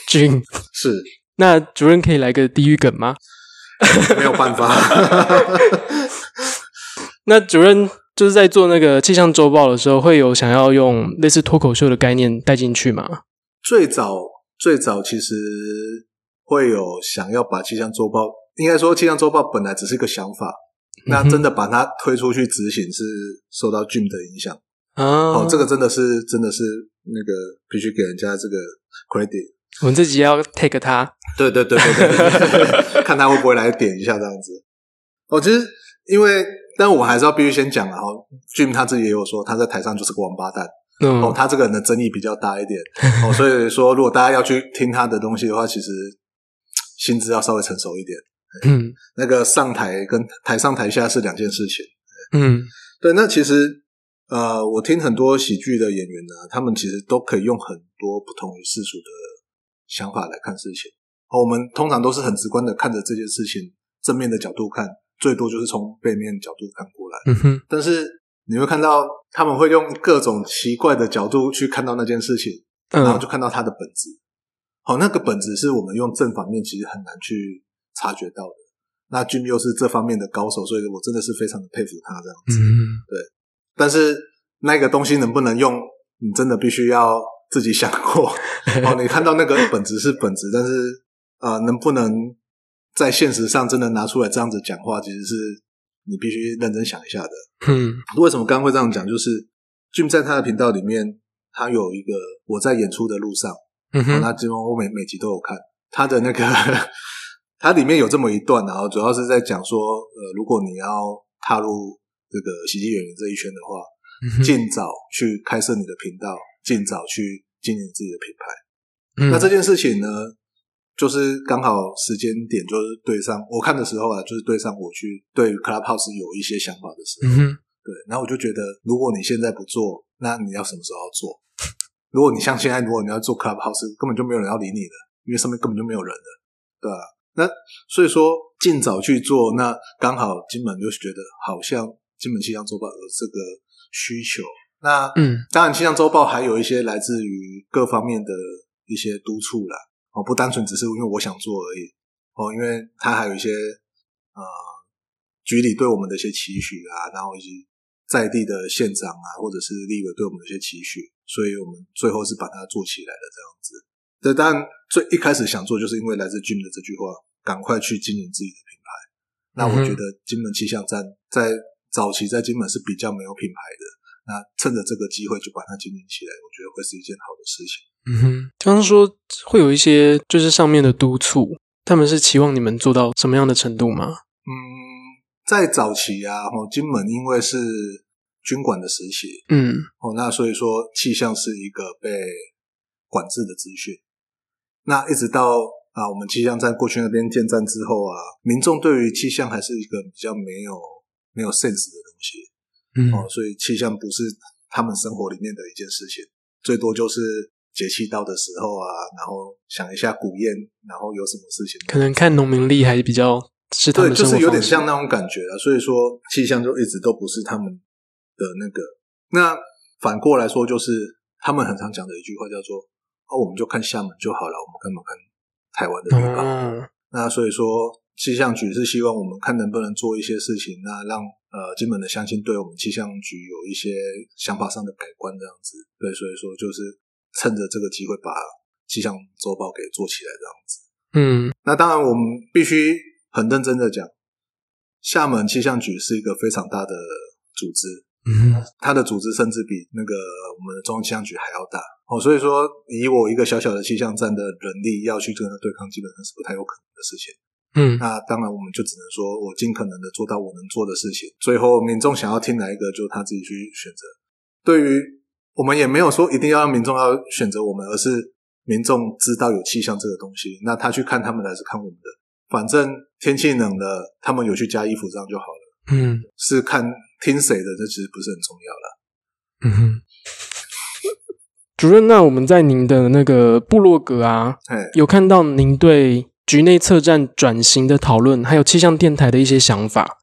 Jim，是。那主任可以来个地狱梗吗？没有办法。那主任就是在做那个气象周报的时候，会有想要用类似脱口秀的概念带进去吗？最早最早其实会有想要把气象周报，应该说气象周报本来只是一个想法。那真的把它推出去执行，是受到 Jim 的影响啊！哦，这个真的是真的是那个必须给人家这个 credit。我们自己要 take 他，对对对对对，看他会不会来点一下这样子。哦，其实因为，但我还是要必须先讲啊。哦，Jim 他自己也有说，他在台上就是个王八蛋。嗯，哦，他这个人的争议比较大一点。哦，所以说如果大家要去听他的东西的话，其实心智要稍微成熟一点。嗯，那个上台跟台上台下是两件事情。嗯，对。那其实呃，我听很多喜剧的演员呢，他们其实都可以用很多不同于世俗的想法来看事情。我们通常都是很直观的看着这件事情，正面的角度看，最多就是从背面角度看过来。嗯哼。但是你会看到他们会用各种奇怪的角度去看到那件事情，然后就看到它的本质。好，那个本质是我们用正反面其实很难去。察觉到的，那 Jim 又是这方面的高手，所以我真的是非常的佩服他这样子。嗯，对。但是那个东西能不能用，你真的必须要自己想过。哦，你看到那个本质是本质，但是呃，能不能在现实上真的拿出来这样子讲话，其实是你必须认真想一下的。嗯，为什么刚刚会这样讲？就是 Jim 在他的频道里面，他有一个我在演出的路上，嗯哼，那基本上我每每集都有看他的那个。它里面有这么一段，然后主要是在讲说，呃，如果你要踏入这个喜剧演员这一圈的话，尽、嗯、早去开设你的频道，尽早去经营自己的品牌。嗯、那这件事情呢，就是刚好时间点就是对上，我看的时候啊，就是对上我去对于 Clubhouse 有一些想法的时候。嗯、对，然后我就觉得，如果你现在不做，那你要什么时候要做？如果你像现在，如果你要做 Clubhouse，根本就没有人要理你的，因为上面根本就没有人了，对吧？那所以说，尽早去做，那刚好金门就觉得好像金门气象周报有这个需求。那嗯，当然气象周报还有一些来自于各方面的一些督促啦，哦，不单纯只是因为我想做而已，哦，因为它还有一些呃局里对我们的一些期许啊，然后以及在地的县长啊，或者是立委对我们的一些期许，所以我们最后是把它做起来了这样子。这当然最一开始想做，就是因为来自 Jim 的这句话。赶快去经营自己的品牌。那我觉得金门气象站在早期在金门是比较没有品牌的。那趁着这个机会就把它经营起来，我觉得会是一件好的事情。嗯哼，刚刚说会有一些就是上面的督促，他们是期望你们做到什么样的程度吗？嗯，在早期啊，哦，金门因为是军管的时期，嗯，哦，那所以说气象是一个被管制的资讯。那一直到。啊，我们气象站过去那边建站之后啊，民众对于气象还是一个比较没有没有 sense 的东西，嗯，哦，所以气象不是他们生活里面的一件事情，最多就是节气到的时候啊，然后想一下古宴，然后有什么事情，可能看农民历还是比较是他们对，就是有点像那种感觉啊，所以说气象就一直都不是他们的那个。那反过来说，就是他们很常讲的一句话叫做：“哦，我们就看厦门就好了，我们干嘛看？”台湾的地方，嗯，那所以说气象局是希望我们看能不能做一些事情，那让呃金门的乡亲对我们气象局有一些想法上的改观，这样子。对，所以说就是趁着这个机会把气象周报给做起来，这样子。嗯，那当然我们必须很认真的讲，厦门气象局是一个非常大的组织。嗯，它的组织甚至比那个我们的中央气象局还要大哦，所以说以我一个小小的气象站的人力要去跟他对抗，基本上是不太有可能的事情。嗯，那当然我们就只能说我尽可能的做到我能做的事情。最后民众想要听哪一个，就他自己去选择。对于我们也没有说一定要让民众要选择我们，而是民众知道有气象这个东西，那他去看他们的还是看我们的，反正天气冷了，他们有去加衣服，这样就好了。嗯，是看。听谁的，这其实不是很重要了。嗯哼，主任，那我们在您的那个部落格啊，有看到您对局内策站转型的讨论，还有气象电台的一些想法。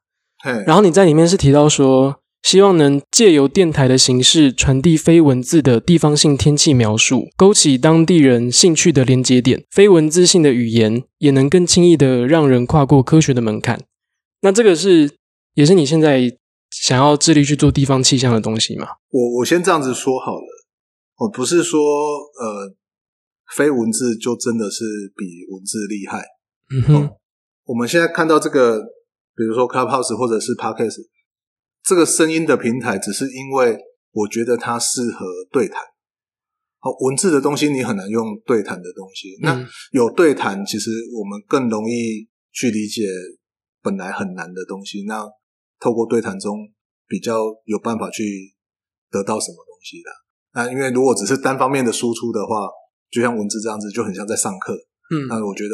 然后你在里面是提到说，希望能借由电台的形式传递非文字的地方性天气描述，勾起当地人兴趣的连接点。非文字性的语言也能更轻易的让人跨过科学的门槛。那这个是，也是你现在想要致力去做地方气象的东西吗？我我先这样子说好了，我不是说呃，非文字就真的是比文字厉害。嗯哼、哦，我们现在看到这个，比如说 Clubhouse 或者是 Podcast。这个声音的平台，只是因为我觉得它适合对谈。好，文字的东西你很难用对谈的东西。那有对谈，其实我们更容易去理解本来很难的东西。那透过对谈中，比较有办法去得到什么东西的。那因为如果只是单方面的输出的话，就像文字这样子，就很像在上课。嗯，那我觉得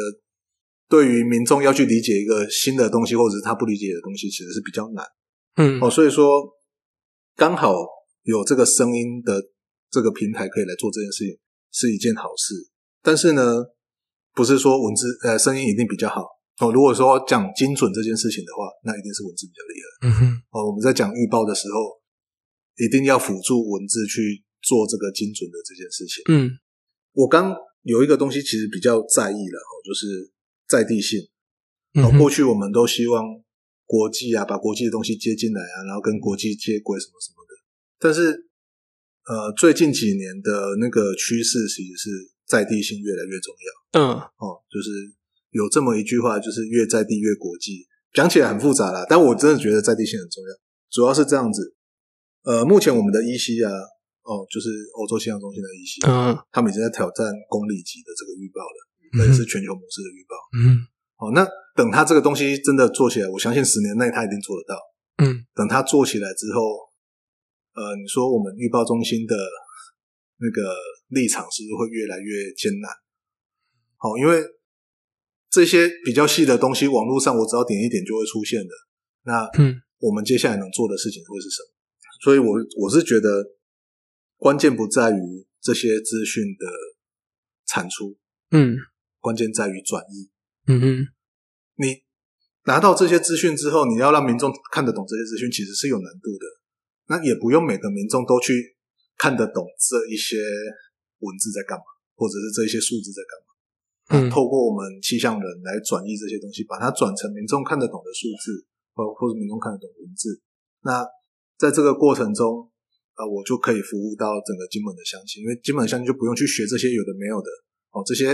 对于民众要去理解一个新的东西，或者是他不理解的东西，其实是比较难。嗯，哦，所以说刚好有这个声音的这个平台可以来做这件事情，是一件好事。但是呢，不是说文字呃声音一定比较好哦。如果说讲精准这件事情的话，那一定是文字比较厉害。嗯哼，哦，我们在讲预报的时候，一定要辅助文字去做这个精准的这件事情。嗯，我刚有一个东西其实比较在意了哦，就是在地性。哦，过去我们都希望。国际啊，把国际的东西接进来啊，然后跟国际接轨什么什么的。但是，呃，最近几年的那个趋势其实是在地性越来越重要。嗯，哦，就是有这么一句话，就是越在地越国际。讲起来很复杂啦，但我真的觉得在地性很重要。主要是这样子，呃，目前我们的 EC 啊，哦，就是欧洲气象中心的一些嗯，他们已经在挑战公里级的这个预报了，那也是全球模式的预报。嗯。哦，那等他这个东西真的做起来，我相信十年内他一定做得到。嗯，等他做起来之后，呃，你说我们预报中心的那个立场是不是会越来越艰难？好，因为这些比较细的东西，网络上我只要点一点就会出现的。那嗯，我们接下来能做的事情会是什么？所以我我是觉得关键不在于这些资讯的产出，嗯，关键在于转译。嗯哼，你拿到这些资讯之后，你要让民众看得懂这些资讯，其实是有难度的。那也不用每个民众都去看得懂这一些文字在干嘛，或者是这一些数字在干嘛。嗯，透过我们气象人来转译这些东西，把它转成民众看得懂的数字，或或者民众看得懂文字。那在这个过程中，啊，我就可以服务到整个金门的乡亲，因为金门乡亲就不用去学这些有的没有的哦，这些。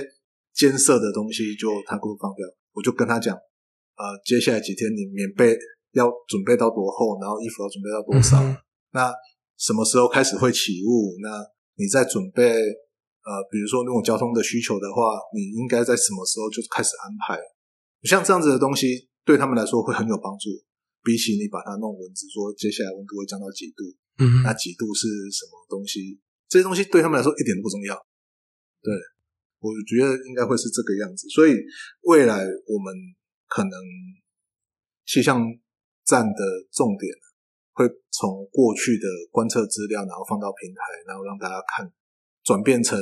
艰涩的东西就他给我放掉，我就跟他讲，呃，接下来几天你棉被要准备到多厚，然后衣服要准备到多少，嗯、那什么时候开始会起雾？那你在准备，呃，比如说那种交通的需求的话，你应该在什么时候就开始安排？像这样子的东西对他们来说会很有帮助，比起你把它弄文字说接下来温度会降到几度，嗯，那几度是什么东西？这些东西对他们来说一点都不重要，对。我觉得应该会是这个样子，所以未来我们可能气象站的重点会从过去的观测资料，然后放到平台，然后让大家看，转变成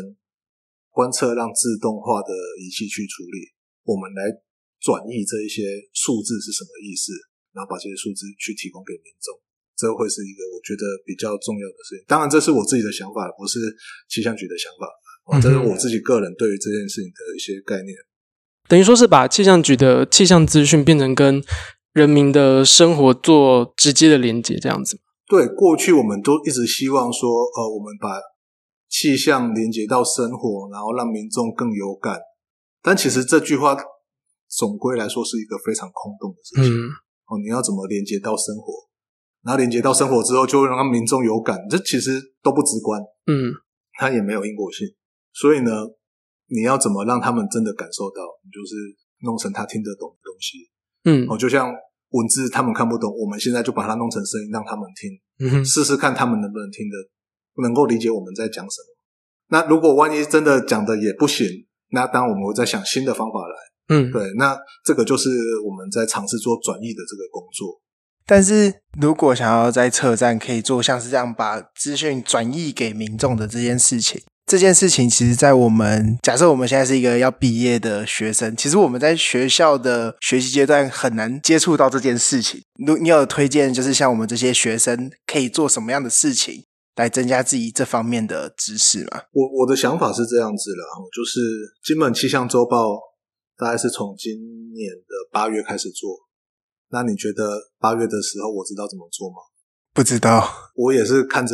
观测让自动化的仪器去处理，我们来转译这一些数字是什么意思，然后把这些数字去提供给民众，这会是一个我觉得比较重要的事情。当然，这是我自己的想法，不是气象局的想法。这是我自己个人对于这件事情的一些概念，等于说是把气象局的气象资讯变成跟人民的生活做直接的连接，这样子。对，过去我们都一直希望说，呃，我们把气象连接到生活，然后让民众更有感。但其实这句话总归来说是一个非常空洞的事情。嗯。哦，你要怎么连接到生活？然后连接到生活之后，就会让民众有感，这其实都不直观。嗯，它也没有因果性。所以呢，你要怎么让他们真的感受到？你就是弄成他听得懂的东西，嗯，哦，就像文字他们看不懂，我们现在就把它弄成声音让他们听，试试看他们能不能听得，能够理解我们在讲什么。那如果万一真的讲的也不行，那当然我们会再想新的方法来，嗯，对，那这个就是我们在尝试做转译的这个工作。但是如果想要在车站可以做像是这样把资讯转译给民众的这件事情。这件事情，其实，在我们假设我们现在是一个要毕业的学生，其实我们在学校的学习阶段很难接触到这件事情。如你有推荐，就是像我们这些学生可以做什么样的事情来增加自己这方面的知识吗？我我的想法是这样子了，就是金门气象周报大概是从今年的八月开始做。那你觉得八月的时候我知道怎么做吗？不知道，我也是看着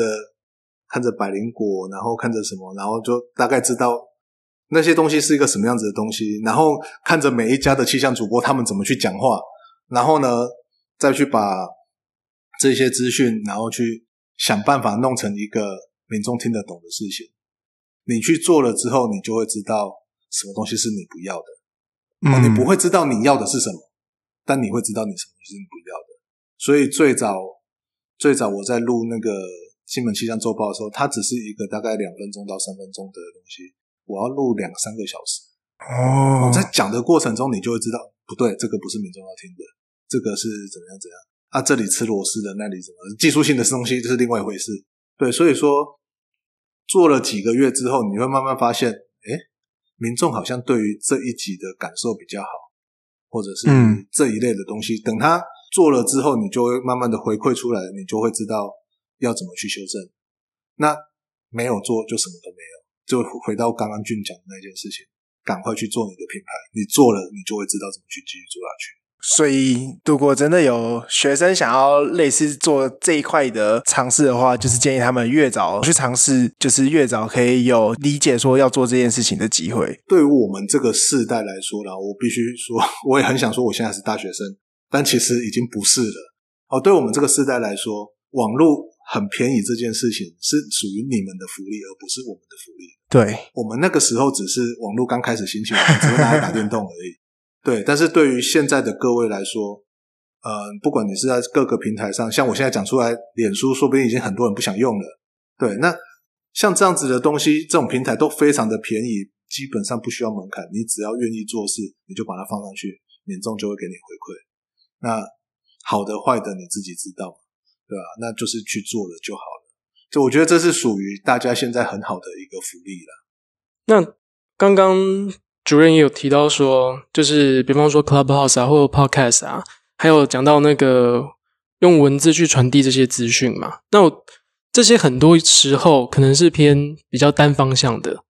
看着百灵果，然后看着什么，然后就大概知道那些东西是一个什么样子的东西，然后看着每一家的气象主播他们怎么去讲话，然后呢，再去把这些资讯，然后去想办法弄成一个民众听得懂的事情。你去做了之后，你就会知道什么东西是你不要的，嗯，你不会知道你要的是什么。但你会知道你什么是你不要的，所以最早最早我在录那个新闻气象周报的时候，它只是一个大概两分钟到三分钟的东西，我要录两三个小时。哦，我在讲的过程中，你就会知道不对，这个不是民众要听的，这个是怎么样怎样啊？这里吃螺丝的，那里怎么技术性的东西，这是另外一回事。对，所以说做了几个月之后，你会慢慢发现，哎，民众好像对于这一集的感受比较好。或者是这一类的东西，嗯、等他做了之后，你就会慢慢的回馈出来，你就会知道要怎么去修正。那没有做就什么都没有，就回到刚刚俊讲的那件事情，赶快去做你的品牌，你做了，你就会知道怎么去继续做下去。所以，如果真的有学生想要类似做这一块的尝试的话，就是建议他们越早去尝试，就是越早可以有理解说要做这件事情的机会。对于我们这个世代来说啦，我必须说，我也很想说，我现在是大学生，但其实已经不是了。哦，对我们这个世代来说，网络很便宜这件事情是属于你们的福利，而不是我们的福利。对，我们那个时候只是网络刚开始兴起，我们只会拿来打电动而已。对，但是对于现在的各位来说，呃，不管你是在各个平台上，像我现在讲出来，脸书说不定已经很多人不想用了。对，那像这样子的东西，这种平台都非常的便宜，基本上不需要门槛，你只要愿意做事，你就把它放上去，民众就会给你回馈。那好的坏的你自己知道，对吧？那就是去做了就好了。就我觉得这是属于大家现在很好的一个福利了。那刚刚。主任也有提到说，就是比方说 Clubhouse 啊，或者 Podcast 啊，还有讲到那个用文字去传递这些资讯嘛。那我这些很多时候可能是偏比较单方向的，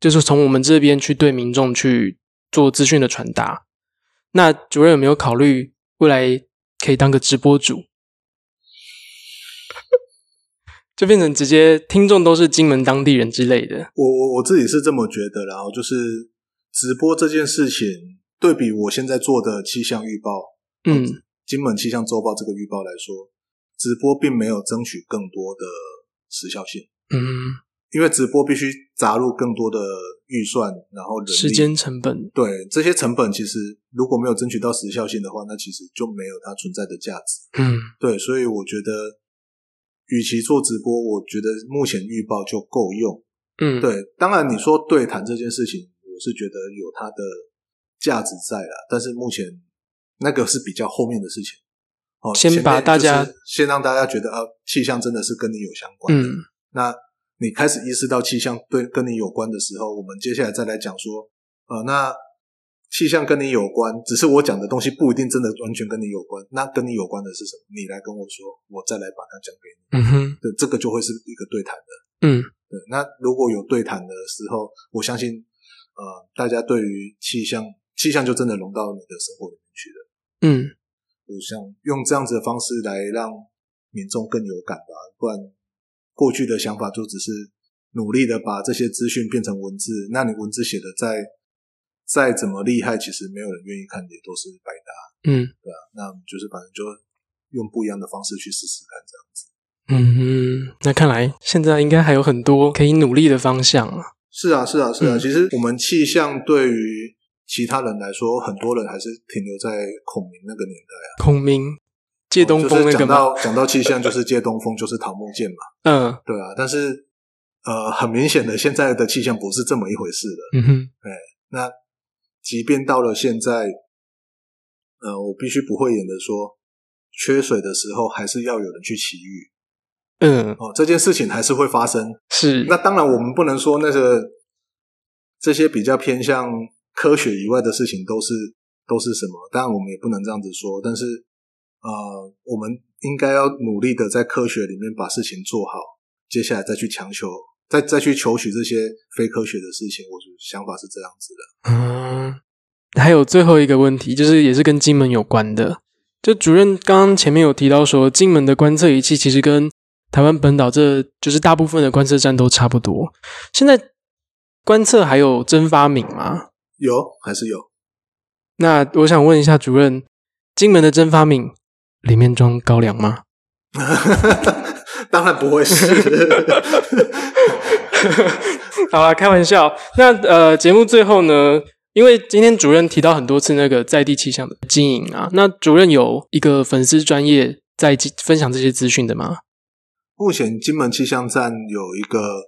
就是从我们这边去对民众去做资讯的传达。那主任有没有考虑未来可以当个直播主，就变成直接听众都是金门当地人之类的？我我我自己是这么觉得，然后就是。直播这件事情，对比我现在做的气象预报，嗯，金门气象周报这个预报来说，直播并没有争取更多的时效性，嗯，因为直播必须砸入更多的预算，然后人时间成本，对这些成本，其实如果没有争取到时效性的话，那其实就没有它存在的价值，嗯，对，所以我觉得，与其做直播，我觉得目前预报就够用，嗯，对，当然你说对谈这件事情。我是觉得有它的价值在了，但是目前那个是比较后面的事情。哦，先把大家先让大家觉得啊，气象真的是跟你有相关的。嗯，那你开始意识到气象对跟你有关的时候，我们接下来再来讲说，呃，那气象跟你有关，只是我讲的东西不一定真的完全跟你有关。那跟你有关的是什么？你来跟我说，我再来把它讲给你。嗯哼，对，这个就会是一个对谈的。嗯，对。那如果有对谈的时候，我相信。呃，大家对于气象，气象就真的融到你的生活里面去了。嗯，我想用这样子的方式来让民众更有感吧，不然过去的想法就只是努力的把这些资讯变成文字，那你文字写的再再怎么厉害，其实没有人愿意看，也都是白搭。嗯，对啊？那就是反正就用不一样的方式去试试看，这样子。嗯嗯，那看来现在应该还有很多可以努力的方向啊。是啊，是啊，是啊。嗯、其实我们气象对于其他人来说，很多人还是停留在孔明那个年代啊。孔明借东风那个嘛。讲到讲到气象，就是借东风，就是桃木剑嘛。嗯，对啊。但是呃，很明显的，现在的气象不是这么一回事了。嗯哼。哎，那即便到了现在，呃，我必须不会演的说，缺水的时候还是要有人去祈雨。嗯，哦，这件事情还是会发生。是，那当然我们不能说那个这些比较偏向科学以外的事情都是都是什么，当然我们也不能这样子说。但是，呃，我们应该要努力的在科学里面把事情做好，接下来再去强求，再再去求取这些非科学的事情。我的想法是这样子的。嗯，还有最后一个问题，就是也是跟金门有关的。就主任刚刚前面有提到说，金门的观测仪器其实跟台湾本岛这就是大部分的观测站都差不多。现在观测还有蒸发皿吗？有，还是有。那我想问一下主任，金门的蒸发皿里面装高粱吗？当然不会是。好啦，开玩笑。那呃，节目最后呢？因为今天主任提到很多次那个在地气象的经营啊，那主任有一个粉丝专业在分享这些资讯的吗？目前金门气象站有一个，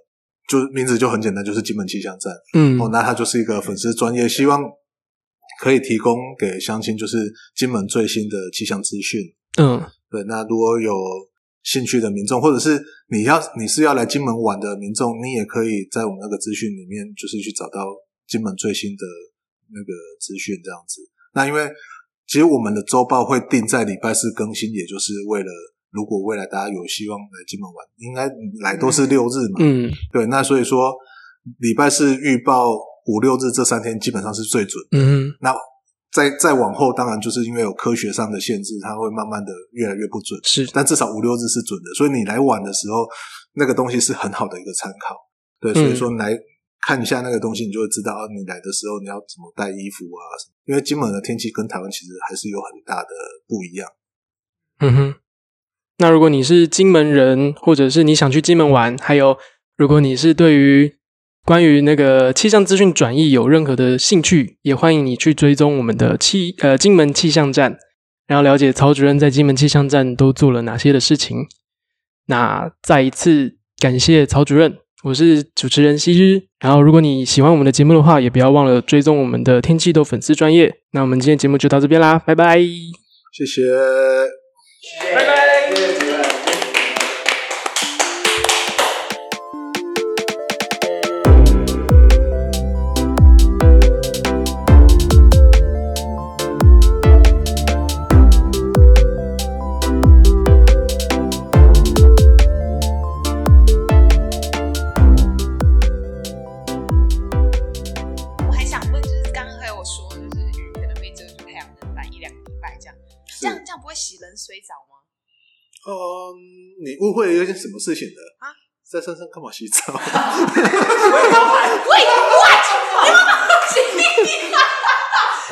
就是名字就很简单，就是金门气象站。嗯，哦，那它就是一个粉丝专业，希望可以提供给乡亲，就是金门最新的气象资讯。嗯，对。那如果有兴趣的民众，或者是你要你是要来金门玩的民众，你也可以在我们那个资讯里面，就是去找到金门最新的。那个资讯这样子，那因为其实我们的周报会定在礼拜四更新，也就是为了如果未来大家有希望来金门玩，应该来都是六日嘛，嗯，对，那所以说礼拜四预报五六日这三天基本上是最准。的，嗯，那再再往后，当然就是因为有科学上的限制，它会慢慢的越来越不准，是，但至少五六日是准的，所以你来晚的时候，那个东西是很好的一个参考，对，所以说来。嗯看一下那个东西，你就会知道啊，你来的时候你要怎么带衣服啊？因为金门的天气跟台湾其实还是有很大的不一样。嗯哼，那如果你是金门人，或者是你想去金门玩，还有如果你是对于关于那个气象资讯转译有任何的兴趣，也欢迎你去追踪我们的气呃金门气象站，然后了解曹主任在金门气象站都做了哪些的事情。那再一次感谢曹主任。我是主持人希日，然后如果你喜欢我们的节目的话，也不要忘了追踪我们的天气豆粉丝专业。那我们今天节目就到这边啦，拜拜，谢谢，拜拜。嗯，你误会了一件什么事情的啊？在山上干嘛洗澡？喂，喂，我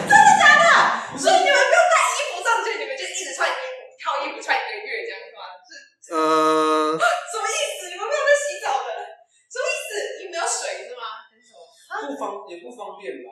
真的假的？所以你们不用带衣服上去，你们就一直穿衣服，套衣服穿一个月这样是吗？是。呃。什么意思？你们没有在洗澡的？什么意思？你没有水是吗？还是什么？不方也不方便吧？